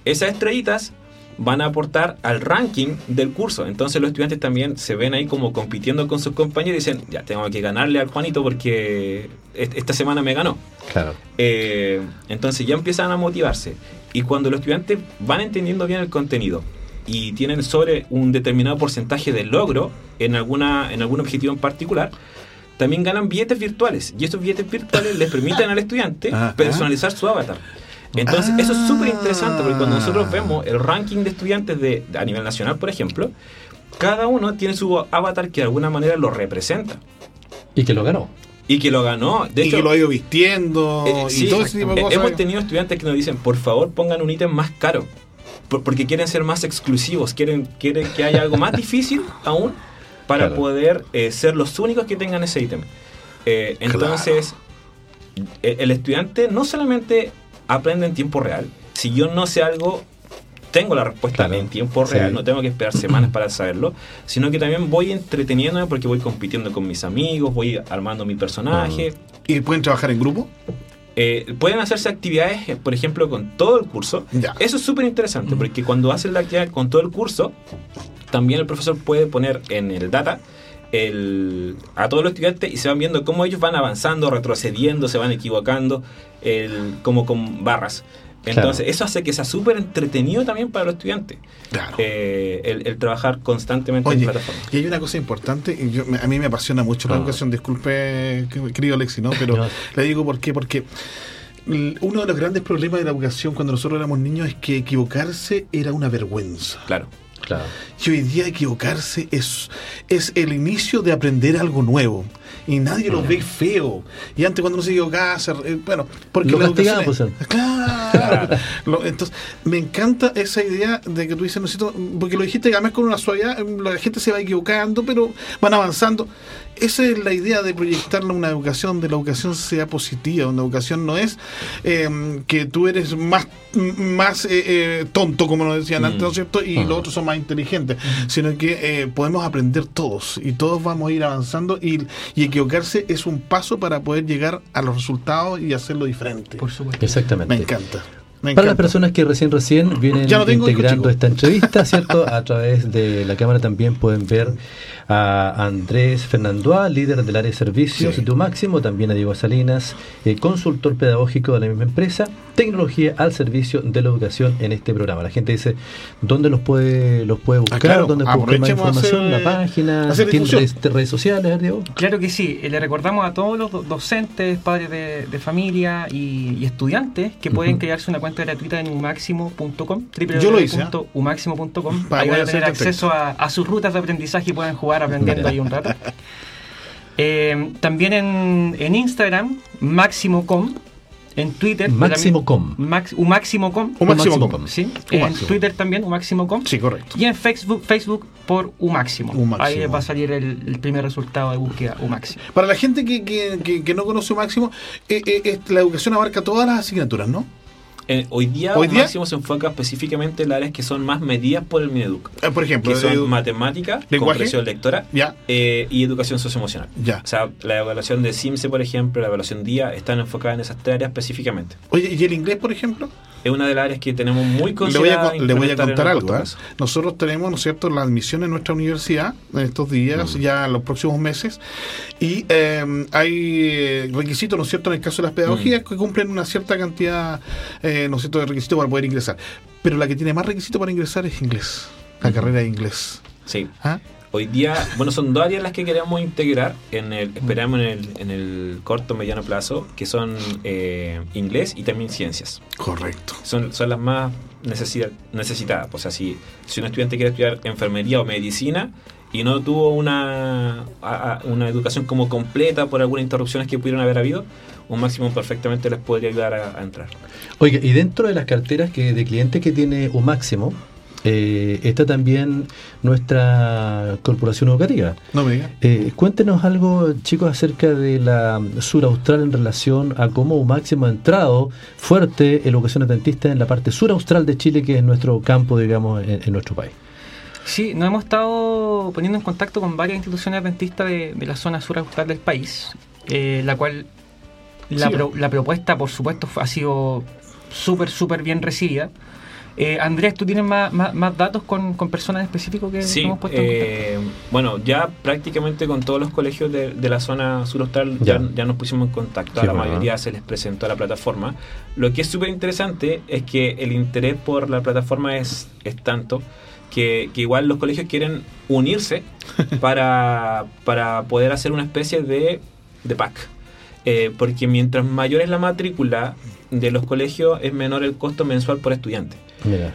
Esas estrellitas van a aportar al ranking del curso. Entonces los estudiantes también se ven ahí como compitiendo con sus compañeros y dicen, ya tengo que ganarle al Juanito porque est- esta semana me ganó. Claro. Eh, entonces ya empiezan a motivarse. Y cuando los estudiantes van entendiendo bien el contenido y tienen sobre un determinado porcentaje de logro en, alguna, en algún objetivo en particular, también ganan billetes virtuales. Y estos billetes virtuales les permiten al estudiante Ajá. personalizar su avatar. Entonces, eso es súper interesante porque cuando nosotros Ah. vemos el ranking de estudiantes de, a nivel nacional, por ejemplo, cada uno tiene su avatar que de alguna manera lo representa. Y que lo ganó. Y que lo ganó. De y hecho, que lo ha ido vistiendo eh, y todo ese tipo de eh, cosas. Hemos tenido estudiantes que nos dicen, por favor, pongan un ítem más caro. Por- porque quieren ser más exclusivos, quieren, quieren que haya algo más difícil aún para Claro. poder eh, ser los únicos que tengan ese ítem. Eh, entonces, el, el estudiante no solamente aprende en tiempo real, si yo no sé algo, tengo la respuesta en tiempo real, no tengo que esperar semanas para saberlo, sino que también voy entreteniéndome porque voy compitiendo con mis amigos, voy armando mi personaje. ¿Y pueden trabajar en grupo? Eh, pueden hacerse actividades, eh, por ejemplo, con todo el curso. Eso es súper interesante, porque cuando hacen la actividad con todo el curso, también el profesor puede poner en el data el, a todos los estudiantes y se van viendo cómo ellos van avanzando, retrocediendo, se van equivocando, el, como con barras. Entonces, eso hace que sea súper entretenido también para los estudiantes. Claro. Eh, el, trabajar constantemente en plataforma. Y hay una cosa importante, y a mí me apasiona mucho la ah. educación, disculpe, querido Alexi, ¿no? Pero le digo por qué, porque uno de los grandes problemas de la educación cuando nosotros éramos niños es que equivocarse era una vergüenza. Claro. Claro. Y hoy día equivocarse es, es el inicio de aprender algo nuevo. Y nadie lo ve feo. Y antes cuando no se equivocaba, eh, bueno, porque lo la pues, Claro. entonces, me encanta esa idea de que tú dices, necesito, porque lo dijiste además con una suavidad, la gente se va equivocando, pero van avanzando. Esa es la idea de proyectarle una educación, de la educación sea positiva. Una educación no es eh, que tú eres más, más eh, tonto, como nos decían antes, ¿no es mm. cierto? Y los otros son más inteligentes, sino que podemos aprender todos y todos vamos a ir avanzando y, y equivocarse es un paso para poder llegar a los resultados y hacerlo diferente. Por supuesto. Exactamente. Me encanta. Para las personas que recién recién vienen integrando esta entrevista, ¿cierto? A través de la cámara también pueden ver a Andrés Fernandoa, líder del área de servicios de Máximo, también a Diego Salinas, eh, consultor pedagógico de la misma empresa, tecnología al servicio de la educación en este programa. La gente dice, ¿dónde los puede los puede ah, buscar? ¿Dónde puede buscar más información? ¿La página? ¿Tiene redes, sociales, Diego? Claro que sí. Le recordamos a todos los docentes, padres de, familia y, estudiantes que pueden crearse una cuenta gratuita en umáximo.com, www.umáximo.com. Ahí van a tener acceso a sus rutas de aprendizaje y pueden jugar aprendiendo ahí un rato. Eh, también en, en Instagram, MáximoCom. En Twitter. MáximoCom. Max, Umáximo.com. Umáximo.com. Sí. En Twitter también, Umáximo.com. Sí, correcto. Y en Facebook, Facebook por Umáximo. Ahí va a salir el, primer resultado de búsqueda Umáximo. Para la gente que, que, que, no conoce Umáximo, eh, eh, la educación abarca todas las asignaturas, ¿no? Eh, hoy día, ¿Hoy Máximo se enfoca específicamente en las áreas que son más medidas por el Mineduc. Eh, por ejemplo, que son matemática, comprensión lectora ya. Eh, y educación socioemocional. Ya. O sea, la evaluación de CIMSE, por ejemplo, la evaluación DIA, están enfocadas en esas tres áreas específicamente. Oye, ¿y el inglés, por ejemplo? es una de las áreas que tenemos muy considerada. Le voy a, contar algo. ¿eh? Nosotros tenemos, ¿no es cierto?, la admisión en nuestra universidad en estos días, mm. ya en los próximos meses, y em, hay requisitos, ¿no es cierto?, en el caso de las pedagogías mm. que cumplen una cierta cantidad, eh, ¿no es cierto?, de requisitos para poder ingresar. Pero la que tiene más requisitos para ingresar es inglés, la carrera de inglés. Sí. ¿Ah? Hoy día, bueno, son dos áreas las que queremos integrar, en el, esperamos en el, en el corto, mediano plazo, que son eh, inglés y también ciencias. Correcto. Son, son las más necesitadas. O sea, si, si un estudiante quiere estudiar enfermería o medicina y no tuvo una, una educación como completa por algunas interrupciones que pudieron haber habido, un máximo perfectamente les podría ayudar a, entrar. Oye, y dentro de las carteras que de clientes que tiene un máximo, eh, está también nuestra corporación educativa. No me diga. Eh, cuéntenos algo, chicos, acerca de la sur austral en relación a cómo máximo ha entrado fuerte en educación adventista en la parte sur austral de Chile, que es nuestro campo, digamos, en, nuestro país. Sí, nos hemos estado poniendo en contacto con varias instituciones adventistas de, la zona sur austral del país, eh, la cual la, la propuesta, por supuesto, ha sido súper, súper bien recibida. Eh, Andrés, ¿tú tienes más, más, datos con, con, personas específicas que sí, hemos puesto en eh, Bueno, ya prácticamente con todos los colegios de, la zona sur ya. ya, nos pusimos en contacto. a la mayoría se les presentó a la plataforma. Lo que es súper interesante es que el interés por la plataforma es, es tanto que, igual los colegios quieren unirse para, para poder hacer una especie de, de pack. Eh, porque mientras mayor es la matrícula de los colegios, es menor el costo mensual por estudiante.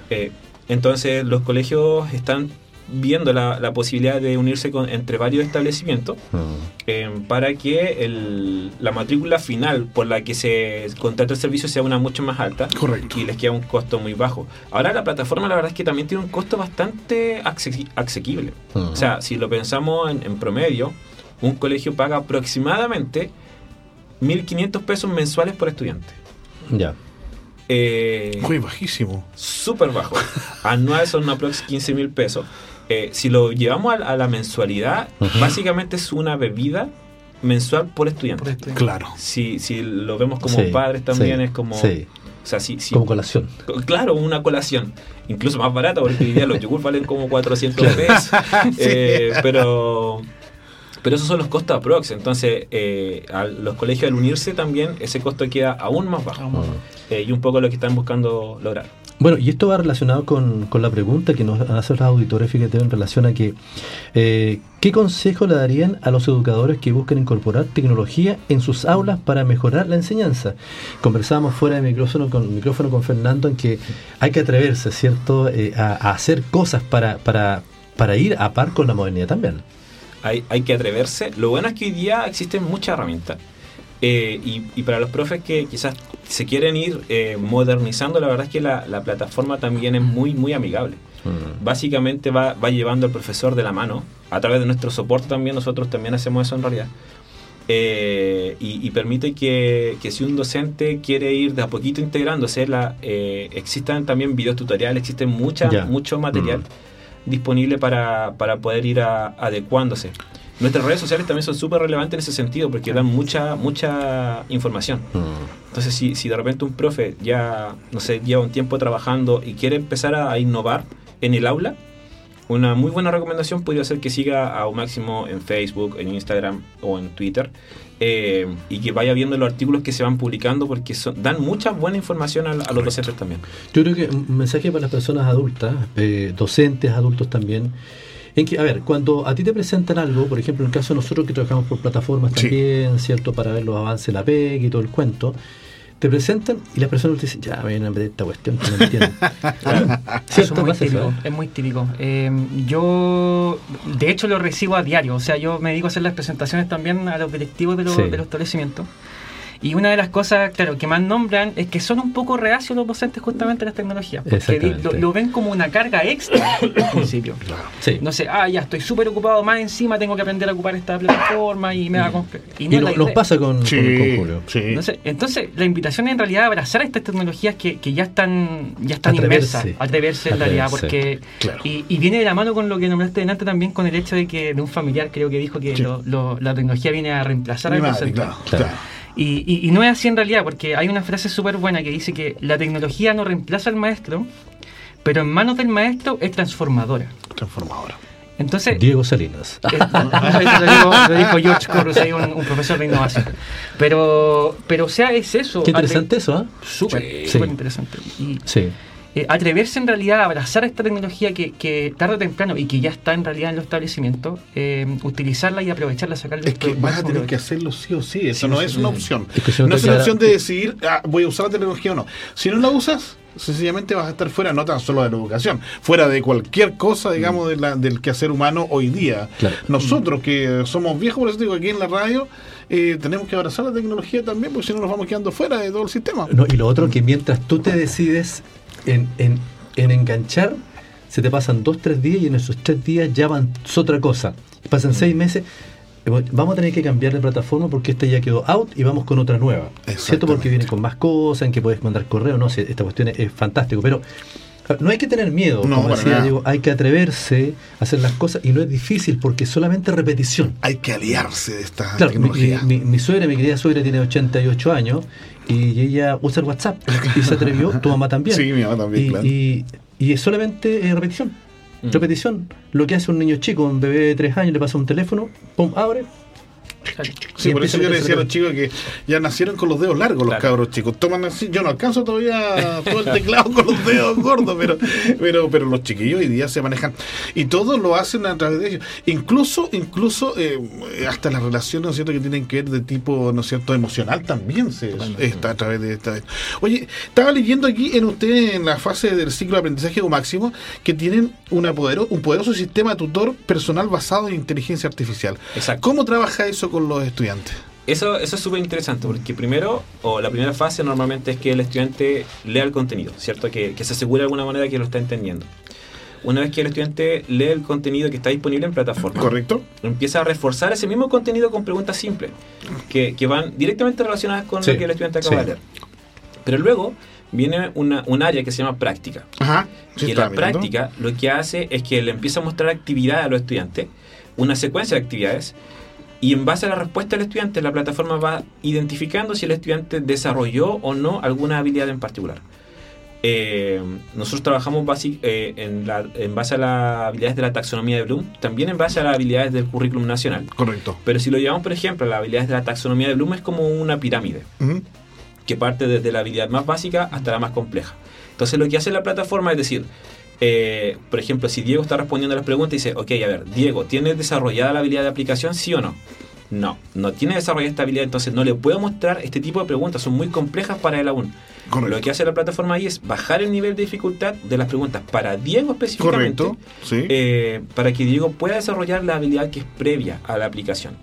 Eh, entonces los colegios están viendo la, posibilidad de unirse con, entre varios establecimientos ah. eh, para que la matrícula final por la que se contrata el servicio sea una mucho más alta Correcto. y les queda un costo muy bajo. Ahora la plataforma la verdad es que también tiene un costo bastante asequible. Ah. O sea, si lo pensamos en, en promedio, un colegio paga aproximadamente 1.500 pesos mensuales por estudiante. Ya. Eh, Muy bajísimo. Súper bajo. Anual son aprox 15 mil pesos. Eh, si lo llevamos a, la mensualidad, básicamente es una bebida mensual por estudiante. Claro. Si, si lo vemos como padres también es como... O sea, como colación. Claro, una colación. Incluso más barata, porque hoy día los yogur valen como 400 pesos. Eh, pero pero esos son los costos aprox. Entonces, eh, a los colegios al unirse también, ese costo queda aún más bajo. Eh, y un poco lo que están buscando lograr. Bueno, y esto va relacionado con, con la pregunta que nos hacen los auditores, fíjate, en relación a que, eh, ¿qué consejo le darían a los educadores que buscan incorporar tecnología en sus aulas para mejorar la enseñanza? Conversábamos fuera de micrófono con, micrófono con Fernando en que hay que atreverse, ¿cierto?, a, a, hacer cosas para, para, para ir a par con la modernidad también hay, hay que atreverse. Lo bueno es que hoy día existen muchas herramientas. Eh, y, para los profes que quizás se quieren ir eh, modernizando, la verdad es que la, plataforma también es muy, muy amigable. Mm. Básicamente va, va, llevando al profesor de la mano, a través de nuestro soporte también, nosotros también hacemos eso en realidad. Eh, y, permite que, que, si un docente quiere ir de a poquito integrándose, la, existan también videos tutoriales, existe mucha, mucho material. Mm disponible para, para poder ir adecuándose. Nuestras redes sociales también son súper relevantes en ese sentido porque dan mucha mucha información. Mm. Entonces, si, si de repente un profe ya, no sé, lleva un tiempo trabajando y quiere empezar a, innovar en el aula, una muy buena recomendación podría ser que siga a un máximo en Facebook, en Instagram o en Twitter eh, y que vaya viendo los artículos que se van publicando porque dan mucha buena información a, los docentes también. Yo creo que un mensaje para las personas adultas, eh, docentes, adultos también, en que, a ver, cuando a ti te presentan algo, por ejemplo, en el caso de nosotros que trabajamos por plataformas también, ¿cierto? Para ver los avances de la PEG y todo el cuento, te presentan y las personas te dicen, ya, me vienen a esta cuestión que no entiendo. es muy típico. Es muy típico. yo, de hecho, lo recibo a diario. O sea, yo me dedico a hacer las presentaciones también a los directivos de, los, de los establecimientos. Y una de las cosas, claro, que más nombran es que son un poco reacios los docentes justamente a las tecnologías. Porque lo, ven como una carga extra al principio. No sé, ah, ya estoy súper ocupado, más encima tengo que aprender a ocupar esta plataforma y me va a... Y, no nos pasa con, Julio. Entonces, la invitación es en realidad a abrazar estas tecnologías que, que ya están ya están inmersas, atreverse en realidad, porque... Y, viene de la mano con lo que nombraste delante también, con el hecho de que de un familiar creo que dijo que la tecnología viene a reemplazar al docente. claro. Y, no es así en realidad, porque hay una frase súper buena que dice que la tecnología no reemplaza al maestro, pero en manos del maestro es transformadora. Transformadora. Entonces, Diego Salinas. Eh, lo, dijo, George Corros, un, profesor de innovación. Pero, pero o sea, es eso. Qué interesante eso, ¿eh? Súper, súper interesante. Y, sí. Eh, atreverse en realidad a abrazar esta tecnología que, que, tarde o temprano y que ya está en realidad en los establecimientos, eh, utilizarla y aprovecharla, sacarle Es que vas a tener que hacerlo sí o sí, eso no es una opción. no, es una opción de decidir, ah, voy a usar la tecnología o no. Si no la usas, sencillamente vas a estar fuera no tan solo de la educación, fuera de cualquier cosa, digamos, de la, del quehacer humano hoy día. Nosotros que somos viejos, por eso digo, aquí en la radio, eh, tenemos que abrazar la tecnología también, porque si no nos vamos quedando fuera de todo el sistema. No, y lo otro que mientras tú te decides en, en, en enganchar, se te pasan dos, tres días y en esos tres días ya van otra cosa. Pasan seis meses, eh, vamos a tener que cambiar de plataforma porque esta ya quedó out y vamos con otra nueva. ¿Cierto? Porque viene con más cosas, en que puedes mandar correo, no sé, esta cuestión es, fantástico, pero no hay que tener miedo, como decía Diego, hay que atreverse a hacer las cosas y no es difícil porque es solamente repetición. Hay que aliarse de esta claro, tecnología. Mi, mi, suegra, mi querida suegra tiene 88 años y ella usa el WhatsApp y se atrevió, tu mamá también. Sí, mi mamá también, y, claro. y, y, es solamente eh, repetición. Mm. Repetición. Lo que hace un niño chico, un bebé de 3 años, le pasa un teléfono, pum, abre, Sí, por eso yo le decía a los chicos que ya nacieron con los dedos largos los cabros chicos. Toman así, yo no alcanzo todavía todo el teclado con los dedos gordos, pero, pero, pero los chiquillos hoy día se manejan. Y todos lo hacen a través de ellos. Incluso, incluso eh, hasta las relaciones, ¿no es cierto?, que tienen que ver de tipo, ¿no es cierto?, emocional también se está a través de esta. Oye, estaba leyendo aquí en usted en la fase del ciclo de aprendizaje o máximo que tienen una podero, un poderoso sistema tutor personal basado en inteligencia artificial. Exacto. ¿Cómo trabaja eso con los estudiantes? Eso, eso es súper interesante porque primero, o la primera fase normalmente es que el estudiante lea el contenido, ¿cierto? Que, se asegure de alguna manera que lo está entendiendo. Una vez que el estudiante lee el contenido que está disponible en plataforma, correcto, empieza a reforzar ese mismo contenido con preguntas simples que, van directamente relacionadas con lo que el estudiante acaba de leer. Pero luego viene una, un área que se llama práctica. Ajá. y la práctica lo que hace es que le empieza a mostrar actividades a los estudiantes, una secuencia de actividades, y en base a la respuesta del estudiante, la plataforma va identificando si el estudiante desarrolló o no alguna habilidad en particular. Eh, nosotros trabajamos eh, en, en, base a las habilidades de la taxonomía de Bloom, también en base a las habilidades del currículum nacional. Correcto. Pero si lo llevamos, por ejemplo, a las habilidades de la taxonomía de Bloom es como una pirámide, que parte desde la habilidad más básica hasta la más compleja. Entonces lo que hace la plataforma es decir, eh, por ejemplo, si Diego está respondiendo a las preguntas y dice, ok, a ver, Diego, ¿tienes desarrollada la habilidad de aplicación, sí o no? No, no tiene desarrollada esta habilidad, entonces no le puedo mostrar este tipo de preguntas, son muy complejas para él aún. Lo que hace la plataforma ahí es bajar el nivel de dificultad de las preguntas para Diego específicamente, Correcto. Sí. Eh, para que Diego pueda desarrollar la habilidad que es previa a la aplicación.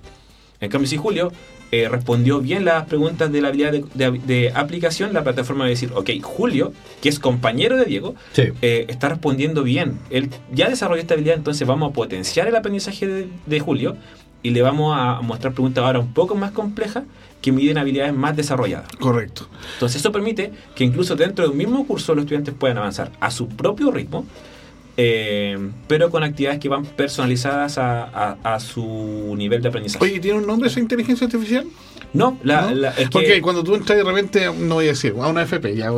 En cambio, si Julio eh, respondió bien las preguntas de la habilidad de, aplicación, la plataforma va a decir, ok, Julio, que es compañero de Diego, eh, está respondiendo bien. Él ya desarrolló esta habilidad, entonces vamos a potenciar el aprendizaje de Julio y le vamos a mostrar preguntas ahora un poco más complejas que miden habilidades más desarrolladas. Correcto. Entonces eso permite que incluso dentro de un mismo curso los estudiantes puedan avanzar a su propio ritmo, eh, pero con actividades que van personalizadas a, a, su nivel de aprendizaje. Oye, ¿tiene un nombre esa inteligencia artificial? No, la, es Porque cuando tú entras de repente, no voy a decir, a una FP, ya,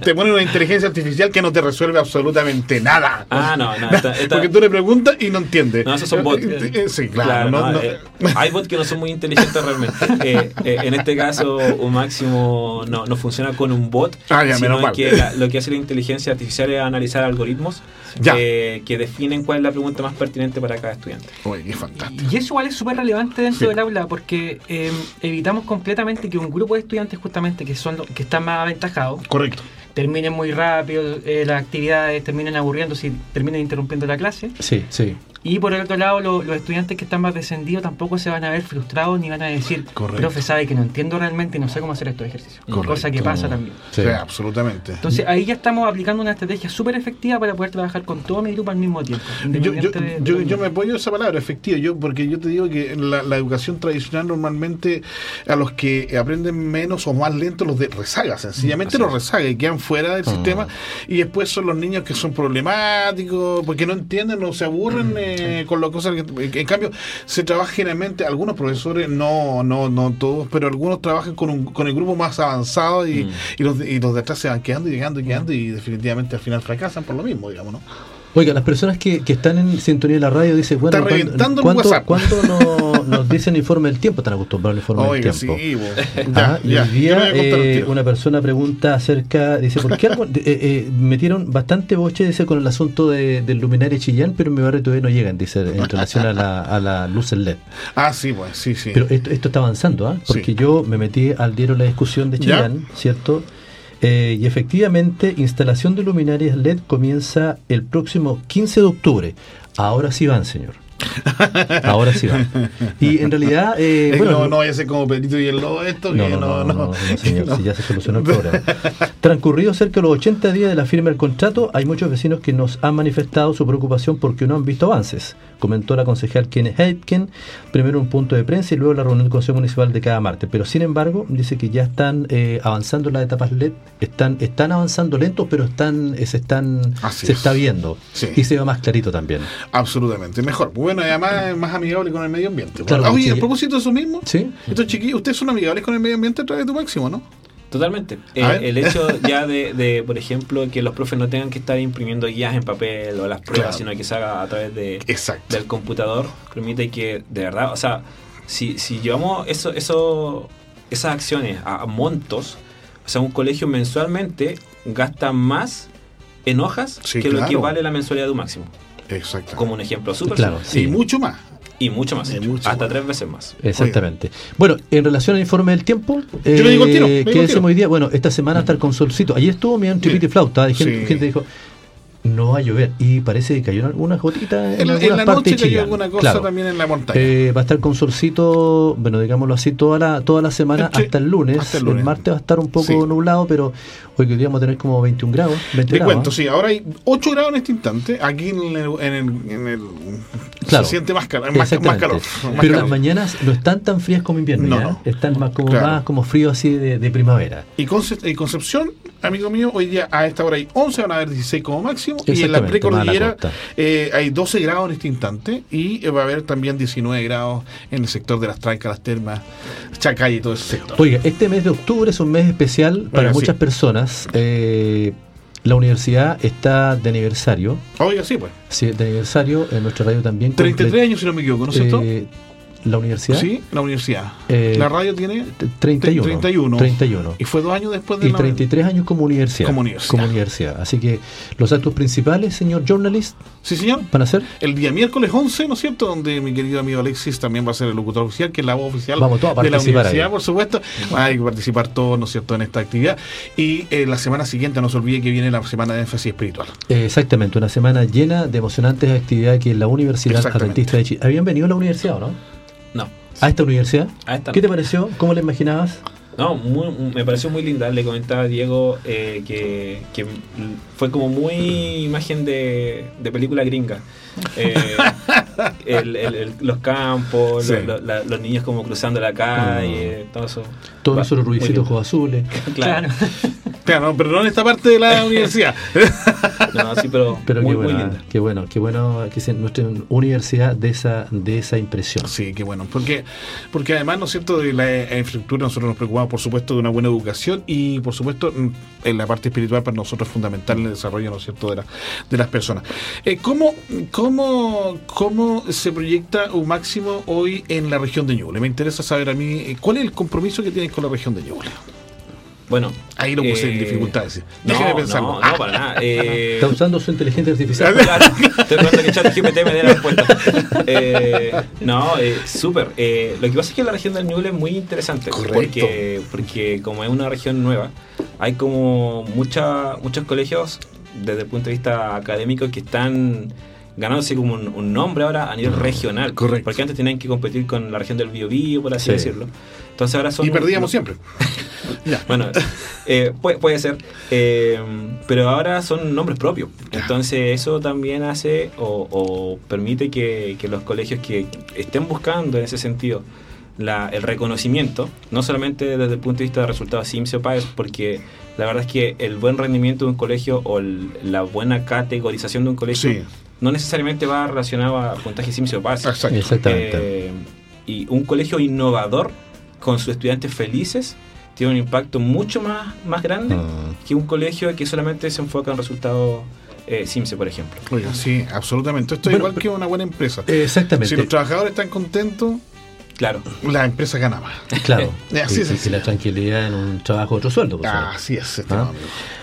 te, pone una inteligencia artificial que no te resuelve absolutamente nada. Ah, no, no. Porque tú le preguntas y no entiende. No, esos son bots. Eh, eh, sí, claro. Eh, hay bots que no son muy inteligentes realmente. en este caso, un máximo no, no funciona con un bot, ah, ya, sino que lo que hace la inteligencia artificial es analizar algoritmos que definen cuál es la pregunta más pertinente para cada estudiante. Uy, qué fantástico. Y eso igual es súper relevante dentro del aula porque Em, evitamos completamente que un grupo de estudiantes justamente que son los que están más aventajados correcto. terminen muy rápido eh, las actividades terminen aburriendo si terminen interrumpiendo la clase. Sí sí y por el otro lado, los estudiantes que están más descendidos tampoco se van a ver frustrados ni van a decir, profe, sabe que no entiendo realmente y no sé cómo hacer estos ejercicios. Cosa que pasa también. Sí, absolutamente. Entonces ahí ya estamos aplicando una estrategia súper efectiva para poder trabajar con todo mi grupo al mismo tiempo. Yo, me apoyo esa palabra, efectiva, yo, porque yo te digo que la, la, educación tradicional normalmente a los que aprenden menos o más lento los de rezaga, sencillamente los rezaga y quedan fuera del ah. sistema y después son los niños que son problemáticos porque no entienden o se aburren. Mm. Eh, con las cosas que, en cambio se trabaja generalmente algunos profesores no no no todos pero algunos trabajan con, un, con el grupo más avanzado y, mm. y, los, y los de atrás se van quedando y llegando y quedando y definitivamente al final fracasan por lo mismo digamos no Oiga, las personas que, que, están en sintonía de la radio dicen, bueno, ¿cuánto, ¿cuánto no, nos dicen informe del tiempo? Están acostumbrados al informe del tiempo. Sí, ah, y hoy día eh, una persona pregunta acerca, dice, ¿por qué eh, eh, metieron bastante boche dice, con el asunto de, del luminario Chillán, pero en mi barrio todavía no llegan, dice, en relación a la, a la luz LED? Ah, sí, pues, sí, sí. Pero esto, esto está avanzando, ¿ah? Porque yo me metí al diario La Discusión de Chillán, ¿cierto?, eh, y efectivamente, instalación de luminarias LED comienza el próximo 15 de octubre. Ahora sí van, señor. Ahora sí van. Y en realidad. Eh, bueno, no, no vaya a ser como Pedrito y el Lobo esto. No, no, no, no, no, señor, si ya se solucionó el problema. Transcurrido cerca de los 80 días de la firma del contrato, hay muchos vecinos que nos han manifestado su preocupación porque no han visto avances comentó la concejal Kenneth Heitken, primero un punto de prensa y luego la reunión del Consejo Municipal de cada martes. Pero sin embargo, dice que ya están eh, avanzando las etapas LED, están, están avanzando lentos, pero están, eh, se están se está viendo. Y se ve más clarito también. Absolutamente, mejor. Bueno, y además más amigable con el medio ambiente. oye, a propósito de eso mismo, ¿Sí? estos chiquillos, ustedes son amigables con el medio ambiente a través de tu máximo, ¿no? Totalmente. Eh, el hecho ya de, por ejemplo, que los profes no tengan que estar imprimiendo guías en papel o las pruebas, sino que se haga a través de, del computador, permite que, de verdad, o sea, si, si llevamos eso, eso, esas acciones a, montos, o sea, un colegio mensualmente gasta más en hojas que lo que vale la mensualidad de un máximo. Exacto. Como un ejemplo súper claro, Y mucho más. Y mucho más. hasta tres veces más. Exactamente. Bueno, en relación al informe del tiempo, Yo digo el tiro, eh, ¿qué decimos hoy día? Bueno, esta semana estar con solcito. Ayer estuvo mirando tripito y flauta. Hay gente, gente dijo, no va a llover. Y parece que cayó algunas gotitas en, en algunas la partes noche cayó alguna cosa también en la montaña. Eh, va a estar con solcito bueno digámoslo así toda la toda la semana hasta, el lunes. el martes va a estar un poco nublado pero hoy que vamos a tener como 21 grados 20 te cuento sí ahora hay 8 grados en este instante aquí en el, en el, se siente más, calor, más, calor. Pero las mañanas no están tan frías como invierno, no, no. están más como, más como frío así de, primavera. Y, Concepción, amigo mío, hoy día a esta hora hay 11, van a haber 16 como máximo, y en la precordillera eh, hay 12 grados en este instante, y va a haber también 19 grados en el sector de las trancas, las termas, Chacay y todo ese sector. Oiga, este mes de octubre es un mes especial para muchas personas. Eh, la universidad está de aniversario. Oiga, sí, pues. Sí, de aniversario. En nuestra radio también. 33 años, si no me equivoco, ¿no es cierto? ¿La universidad? Sí, la universidad. Eh, la radio tiene 31, 31. 31. Y fue dos años después de Y 33 años como universidad. Como universidad. Como universidad. Así que los actos principales, señor journalist. Sí, señor. ¿Van a ser? El día miércoles 11, ¿no es cierto? Donde mi querido amigo Alexis también va a ser el locutor oficial, que es la voz oficial Vamos de la universidad, por supuesto. Hay que participar todos, ¿no es cierto?, en esta actividad. Y eh, la semana siguiente, no se olvide que viene la semana de énfasis espiritual. exactamente, una semana llena de emocionantes actividades que la Universidad Adventista de Chile. ¿Habían venido a la universidad o no? No. ¿A esta universidad? ¿Qué te pareció? ¿Cómo la imaginabas? No, me pareció muy linda. Le comentaba a Diego eh, que, fue como muy imagen de, de película gringa. Eh, los campos, los niños como cruzando la calle, mm. todo eso. Todos esos ruidicitos ojos azules. claro. claro, pero no en esta parte de la universidad. no, sí, pero, muy, qué, linda. qué bueno, qué bueno que sea nuestra universidad de esa, de esa impresión. Sí, qué bueno. Porque, porque además, ¿no es cierto?, de la infraestructura nosotros nos preocupamos, por supuesto, de una buena educación y, por supuesto, en la parte espiritual para nosotros es fundamental en el desarrollo, ¿no es cierto?, de, la, de las personas. Eh, ¿cómo, ¿cómo, ¿Cómo se proyecta un máximo hoy en la región de Ñuble? Me interesa saber a mí eh, cuál es el compromiso que tienes con la región de Ñuble. Bueno, ahí lo puse en eh, dificultades. Déjeme no, pensarlo. No, no, para nada. Eh, Está usando su inteligencia artificial. Claro, estoy esperando que GPT me dé la respuesta. Eh, no, eh, súper. Eh, lo que pasa es que la región del Ñuble es muy interesante. Correcto. Porque, porque como es una región nueva, hay como mucha, muchos colegios desde el punto de vista académico que están ganándose como un, nombre ahora a nivel regional. Correcto. Porque antes tenían que competir con la región del Biobío, por así decirlo. Entonces ahora son... Y perdíamos siempre. bueno, eh, puede, ser. Eh, pero ahora son nombres propios. Entonces eso también hace o, permite que, los colegios que estén buscando en ese sentido el reconocimiento, no solamente desde el punto de vista de resultados SIMS o PAES, porque la verdad es que el buen rendimiento de un colegio o la buena categorización de un colegio no necesariamente va relacionado a puntaje SIMS o PAES. Exactamente. Eh, y un colegio innovador con sus estudiantes felices tiene un impacto mucho más, más grande mm. que un colegio que solamente se enfoca en resultados eh, SIMSE, por ejemplo. Oiga, sí, absolutamente. Esto es igual que una buena empresa. Exactamente. Si los trabajadores están contentos, Claro. La empresa gana más. Claro. así es. Y, la tranquilidad en un trabajo, otro sueldo. Pues, así es. ¿Ah?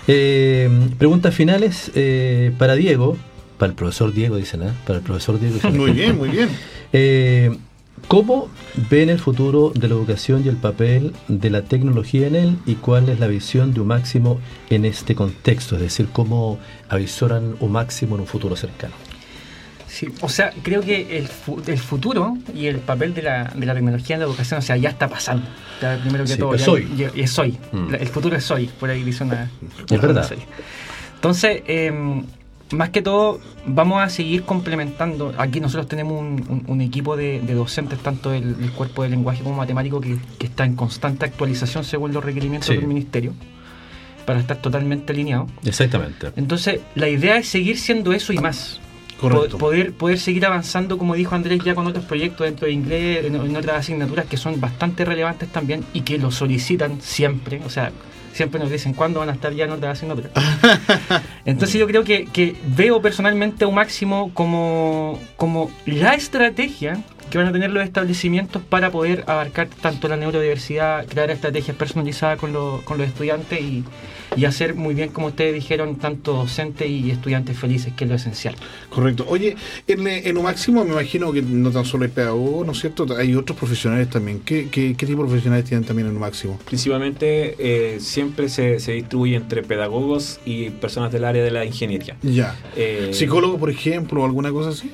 Eh, preguntas finales eh, para Diego, para el profesor Diego, dicen, ¿eh? Para el profesor Diego. muy bien, muy bien. ¿Cómo ven el futuro de la educación y el papel de la tecnología en él y cuál es la visión de un máximo en este contexto? Es decir, ¿cómo avisoran un máximo en un futuro cercano? Sí, o sea, creo que el, el futuro y el papel de la, de la, tecnología en la educación, o sea, ya está pasando. primero que todo, es hoy. es hoy. Mm. El futuro es hoy, por ahí dice una. Es verdad. Entonces, eh, más que todo, vamos a seguir complementando. Aquí nosotros tenemos un, equipo de, docentes, tanto del, cuerpo de lenguaje como matemático, que, está en constante actualización según los requerimientos del ministerio, para estar totalmente alineado. Exactamente. Entonces, la idea es seguir siendo eso y más. Correcto. Poder, poder seguir avanzando, como dijo Andrés, ya con otros proyectos dentro de inglés, en otras asignaturas que son bastante relevantes también y que lo solicitan siempre. O sea, siempre nos dicen cuándo van a estar ya en otra asignatura. Entonces yo creo que, veo personalmente un máximo como, como la estrategia que van a tener los establecimientos para poder abarcar tanto la neurodiversidad, crear estrategias personalizadas con, con los estudiantes y, y hacer muy bien, como ustedes dijeron, tanto docentes y estudiantes felices, que es lo esencial. Correcto. Oye, en, en un máximo me imagino que no tan solo hay pedagogos, ¿no es cierto? Hay otros profesionales también. ¿Qué, qué, qué tipo de profesionales tienen también en un máximo? Principalmente eh, siempre se, se, distribuye entre pedagogos y personas del área de la ingeniería. Ya. Eh, ¿Psicólogos, por ejemplo, o alguna cosa así?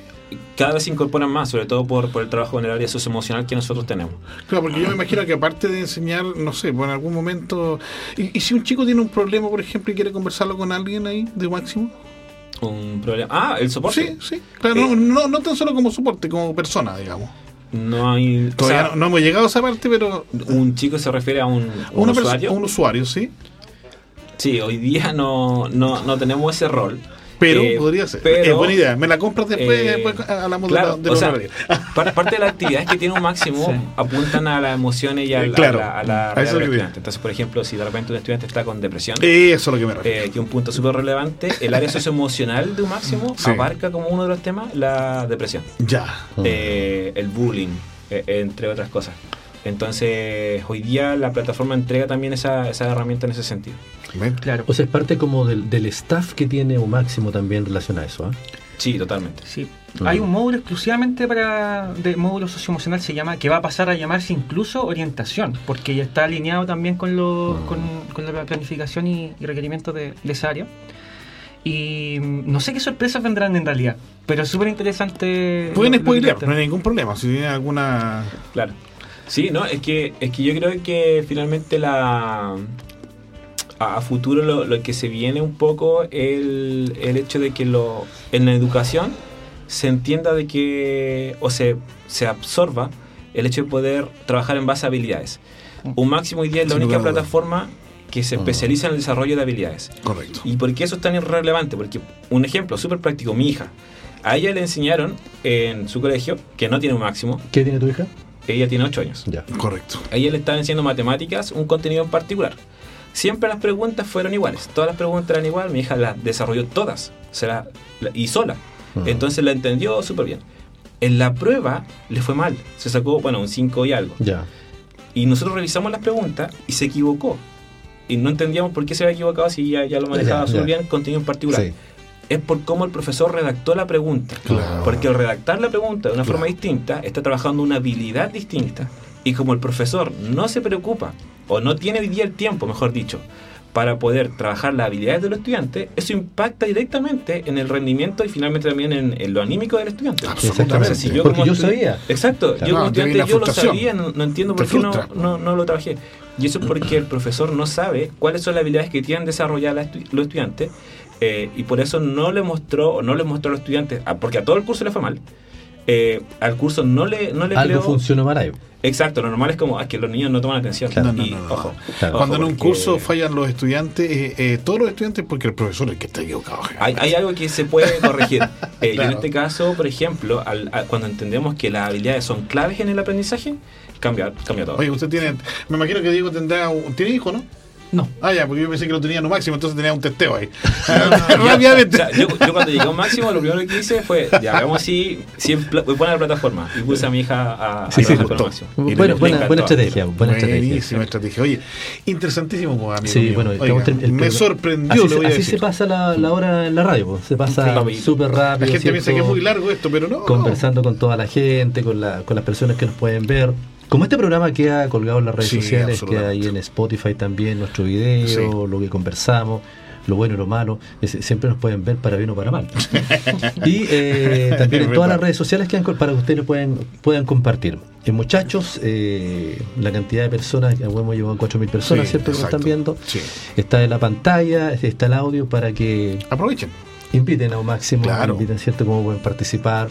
Cada vez se incorporan más, sobre todo por, por el trabajo en el área socioemocional que nosotros tenemos. Claro, porque yo me imagino que aparte de enseñar, no sé, pues en algún momento... ¿Y, si un chico tiene un problema, por ejemplo, y quiere conversarlo con alguien ahí de máximo? Un problema. Ah, el soporte. Sí, sí. Claro, no, no, no tan solo como soporte, como persona, digamos. No hay. Todavía o sea, no, no hemos llegado a esa parte, pero. Un chico se refiere a un, usuario. un usuario, sí. Sí, hoy día no, no, no tenemos ese rol. Pero Eh, podría ser. pero- es buena idea. Me la compras después, Eh, después hablamos claro, de la, de o la sea, horaria. par- parte de las actividades que tiene un máximo Sí. apuntan a las emociones y a Eh, la, claro, a la, a la a eso estudiante. Entonces, por ejemplo, si de repente un estudiante está con depresión, Eso es lo que me refiero. eh, que es un punto súper relevante, el área socioemocional de un máximo Sí. abarca como uno de los temas la depresión, ya. eh, el bullying, eh, entre otras cosas. Entonces, hoy día la plataforma entrega también esa, esa herramienta en ese sentido. Claro. O sea, es parte como del, del staff que tiene un máximo también en relación a eso. ¿ah? Sí, totalmente. Sí. Mm. Hay un módulo exclusivamente para de módulo socioemocional se llama que va a pasar a llamarse incluso orientación, porque ya está alineado también con lo, Mm. con, con la planificación y, y requerimientos de, de esa área. Y mm, no sé qué sorpresas vendrán en realidad, pero es súper interesante. Pueden spoilear, no hay ningún problema. Si tienen alguna. Claro. Sí, no, es que, es que yo creo que finalmente la a, a futuro lo, lo que se viene un poco el, el hecho de que lo en la educación se entienda de que o se, se absorba el hecho de poder trabajar en base a habilidades. Un máximo hoy día es la única plataforma que se Mm. especializa en el desarrollo de habilidades. Correcto. ¿Y por qué eso es tan irrelevante? Porque un ejemplo súper práctico, mi hija. A ella le enseñaron en su colegio, que no tiene un máximo, ¿Qué tiene tu hija? Ella tiene 8 años. Ya. Correcto. A ella le estaban enseñando matemáticas, un contenido en particular. Siempre las preguntas fueron iguales. Todas las preguntas eran igual. Mi hija las desarrolló todas. Se la- la- y sola. Mm. Entonces la entendió súper bien. En la prueba le fue mal. Se sacó, bueno, un 5 y algo. Ya. Y nosotros revisamos las preguntas y se equivocó. Y no entendíamos por qué se había equivocado si ya, ya lo manejaba súper bien, contenido en particular. Sí. Es por cómo el profesor redactó la pregunta. Claro. Porque al redactar la pregunta de una Claro. forma distinta, está trabajando una habilidad distinta. Y como el profesor no se preocupa, o no tiene hoy día el tiempo, mejor dicho, para poder trabajar las habilidades de los estudiantes, eso impacta directamente en el rendimiento y finalmente también en, en lo anímico del estudiante. Absolutamente. Si yo Porque como yo sabía. Exacto, Claro. yo como estudiante yo lo sabía, no, no entiendo Te por qué no, no, no lo trabajé. Y eso es porque el profesor no sabe cuáles son las habilidades que tienen desarrolladas estu- los estudiantes eh, y por eso no le mostró o no les mostró a los estudiantes, ah, porque a todo el curso le fue mal. eh, al curso no le, no le Algo creó- funcionó mal ahí. Exacto, lo normal es como ah, que los niños no toman atención. Claro. No, no, Y, no, no, ojo, Claro. ojo, Cuando en un porque curso fallan los estudiantes, eh, eh, todos los estudiantes, porque el profesor es el que está equivocado. Hay, hay algo que se puede corregir. Eh, y en este caso, por ejemplo, al- a- cuando entendemos que las habilidades son claves en el aprendizaje, cambia, cambia todo. Oye, usted tiene. Me imagino que Diego tendrá. Un, ¿Tiene hijo, no? No. Ah, ya, porque yo pensé que lo tenía en un máximo, entonces tenía un testeo ahí. Yo- Rápidamente. yo, yo cuando llegué a un máximo, lo primero que hice fue, ya, veamos si, si voy a poner la plataforma. Y puse a mi hija a, a Sí, sí, con máximo. Le- Buena, le buena, estrategia. Buena estrategia. Buenísima estrategia. Oye, interesantísimo, pues, amigo. Sí, mío. bueno, Oiga, el me sorprendió, Así, voy a así decir. se pasa la, la hora en la radio, po. se pasa súper rápido. La gente piensa que es muy largo esto, pero no. Conversando con toda la gente, con, la, con las personas que nos pueden ver. Como este programa queda colgado en las redes Sí, sociales, queda ahí en Spotify también nuestro video, Sí. lo que conversamos, lo bueno y lo malo, es- siempre nos pueden ver para bien o para mal. y eh, también en todas las redes sociales quedan para que ustedes puedan, puedan compartir. Eh, muchachos, eh, la cantidad de personas, hemos llevado 4.000 personas, Sí, ¿cierto? Que están viendo. Está en la pantalla, está el audio para que Aprovechen. inviten a un máximo, Claro. inviten cierto cómo pueden participar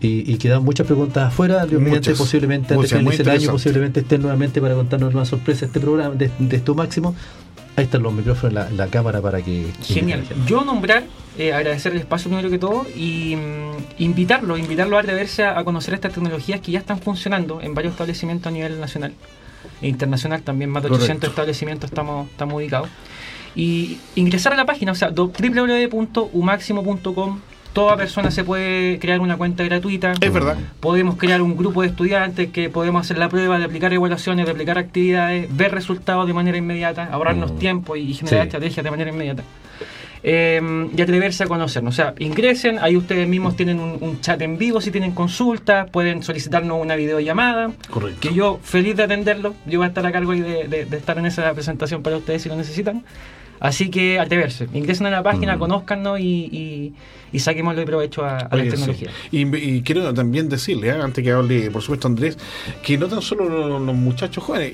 y, y quedan muchas preguntas afuera, Dios mediante posiblemente antes muchas, de finalice el año, posiblemente estén nuevamente para contarnos una sorpresa de este programa, de, de este máximo. Ahí están los micrófonos, la, la cámara para que Genial. Yo nombrar, eh, agradecer el espacio primero que todo y mm, invitarlo, invitarlo a atreverse a, a conocer estas tecnologías que ya están funcionando en varios establecimientos a nivel nacional e internacional también, más de 800 Correcto. establecimientos estamos, estamos ubicados. Y ingresar a la página, o sea, www.umaximo.com. Toda persona se puede crear una cuenta gratuita. Es verdad. Podemos crear un grupo de estudiantes que podemos hacer la prueba de aplicar evaluaciones, de aplicar actividades, ver resultados de manera inmediata, ahorrarnos Mm. tiempo y generar Sí. estrategias de manera inmediata. Eh, y atreverse a conocernos. O sea, ingresen, ahí ustedes mismos tienen un, un chat en vivo si tienen consultas, pueden solicitarnos una videollamada, Correcto. que yo feliz de atenderlo, yo voy a estar a cargo de- de estar en esa presentación para ustedes si lo necesitan. Así que atreverse, ingresen a la página, Mm. conózcanos y, y, y saquémosle provecho a, a las Oye, sí. tecnologías. Y, y quiero también decirle, ¿eh? antes que hable, por supuesto, Andrés, que no tan solo los, los muchachos jóvenes.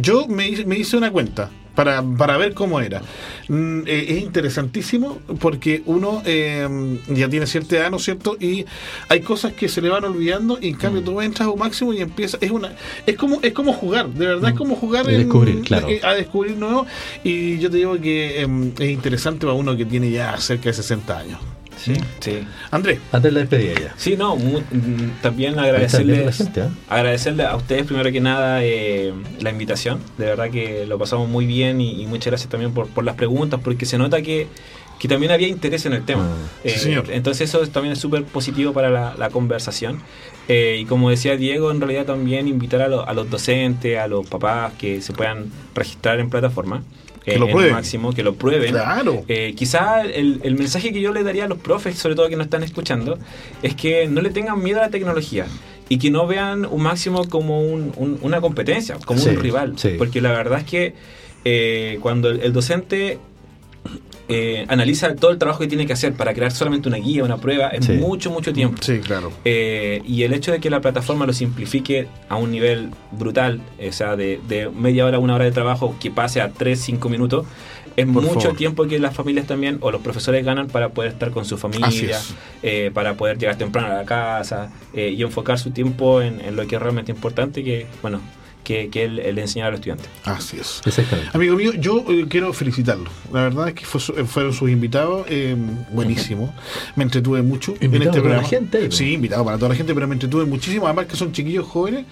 Yo me, me hice una cuenta para, para ver cómo era. Mm, eh, es interesantísimo porque uno eh, ya tiene cierta edad, ¿no es cierto? Y hay cosas que se le van olvidando y en cambio mm. tú entras a un máximo y empieza es una es como es como jugar, de verdad es mm. como jugar a descubrir, claro. Eh, a descubrir nuevo y yo te digo que em, es interesante para uno que tiene ya cerca de 60 años. Sí, sí. Andrés. Antes la despedida ya. Sí, no, también agradecerle ¿eh? agradecerle a ustedes primero que nada eh, la invitación. De verdad que lo pasamos muy bien y, muchas gracias también por, por, las preguntas, porque se nota que, que también había interés en el tema. Ah, eh, entonces eso también es súper positivo para la, conversación. y como decía Diego, en realidad también invitar a, a los docentes, a los papás que se puedan registrar en plataforma que lo prueben. máximo, que lo prueben. Claro. Eh, quizá el, el, mensaje que yo le daría a los profes, sobre todo que nos están escuchando, es que no le tengan miedo a la tecnología y que no vean un máximo como un, una competencia, como un rival. Porque la verdad es que eh, cuando el docente eh, analiza todo el trabajo que tiene que hacer para crear solamente una guía, una prueba, es mucho, mucho tiempo. Sí, claro. Eh, y el hecho de que la plataforma lo simplifique a un nivel brutal, o sea, de, media hora a una hora de trabajo que pase a 3, 5 minutos, es mucho tiempo que las familias también o los profesores ganan para poder estar con su familia, eh, para poder llegar temprano a la casa y enfocar su tiempo en, en, lo que es realmente importante, que, bueno, que, que él, él, enseñaba a los estudiantes. Así es. Amigo mío, yo eh, quiero felicitarlo. La verdad es que fue, fueron sus invitados, eh, buenísimo. Me entretuve mucho en este programa. Para la gente, sí, invitado para toda la gente, pero me entretuve muchísimo. Además que son chiquillos jóvenes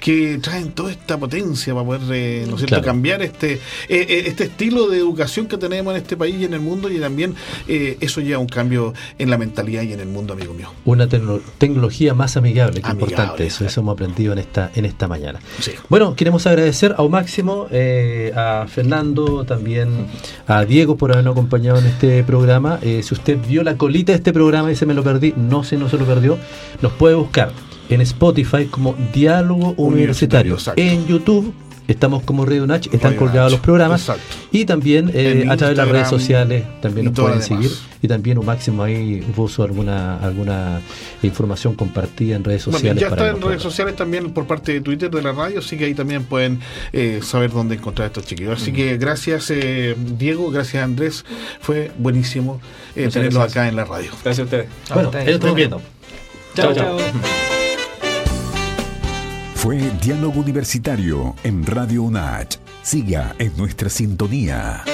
que traen toda esta potencia para poder, eh, ¿no cierto?, cambiar este, este estilo de educación que tenemos en este país y en el mundo y también eso lleva un cambio en la mentalidad y en el mundo, amigo mío. Una tecnología más amigable, que importante. Eso, eso hemos aprendido en esta, en esta mañana. Sí. Bueno, queremos agradecer a máximo, eh, a Fernando, también a Diego por habernos acompañado en este programa. Eh, si usted vio la colita de este programa y se me lo perdí, no sé, no se lo perdió, nos puede buscar en Spotify como Diálogo Universitario, en YouTube Estamos como Radio Nach, están colgados los programas. Y también eh, a través de las redes sociales también nos pueden seguir. Y también un máximo ahí puso alguna alguna información compartida en redes sociales. ya está en redes sociales también por parte de Twitter de la radio, así que ahí también pueden eh, saber dónde encontrar a estos chiquillos. Así que gracias eh, Diego, gracias Andrés, fue buenísimo tenerlos acá en la radio. Gracias a ustedes. Bueno, estamos viendo. chao. chao. Fue Diálogo Universitario en Radio UNACH. Siga en nuestra sintonía.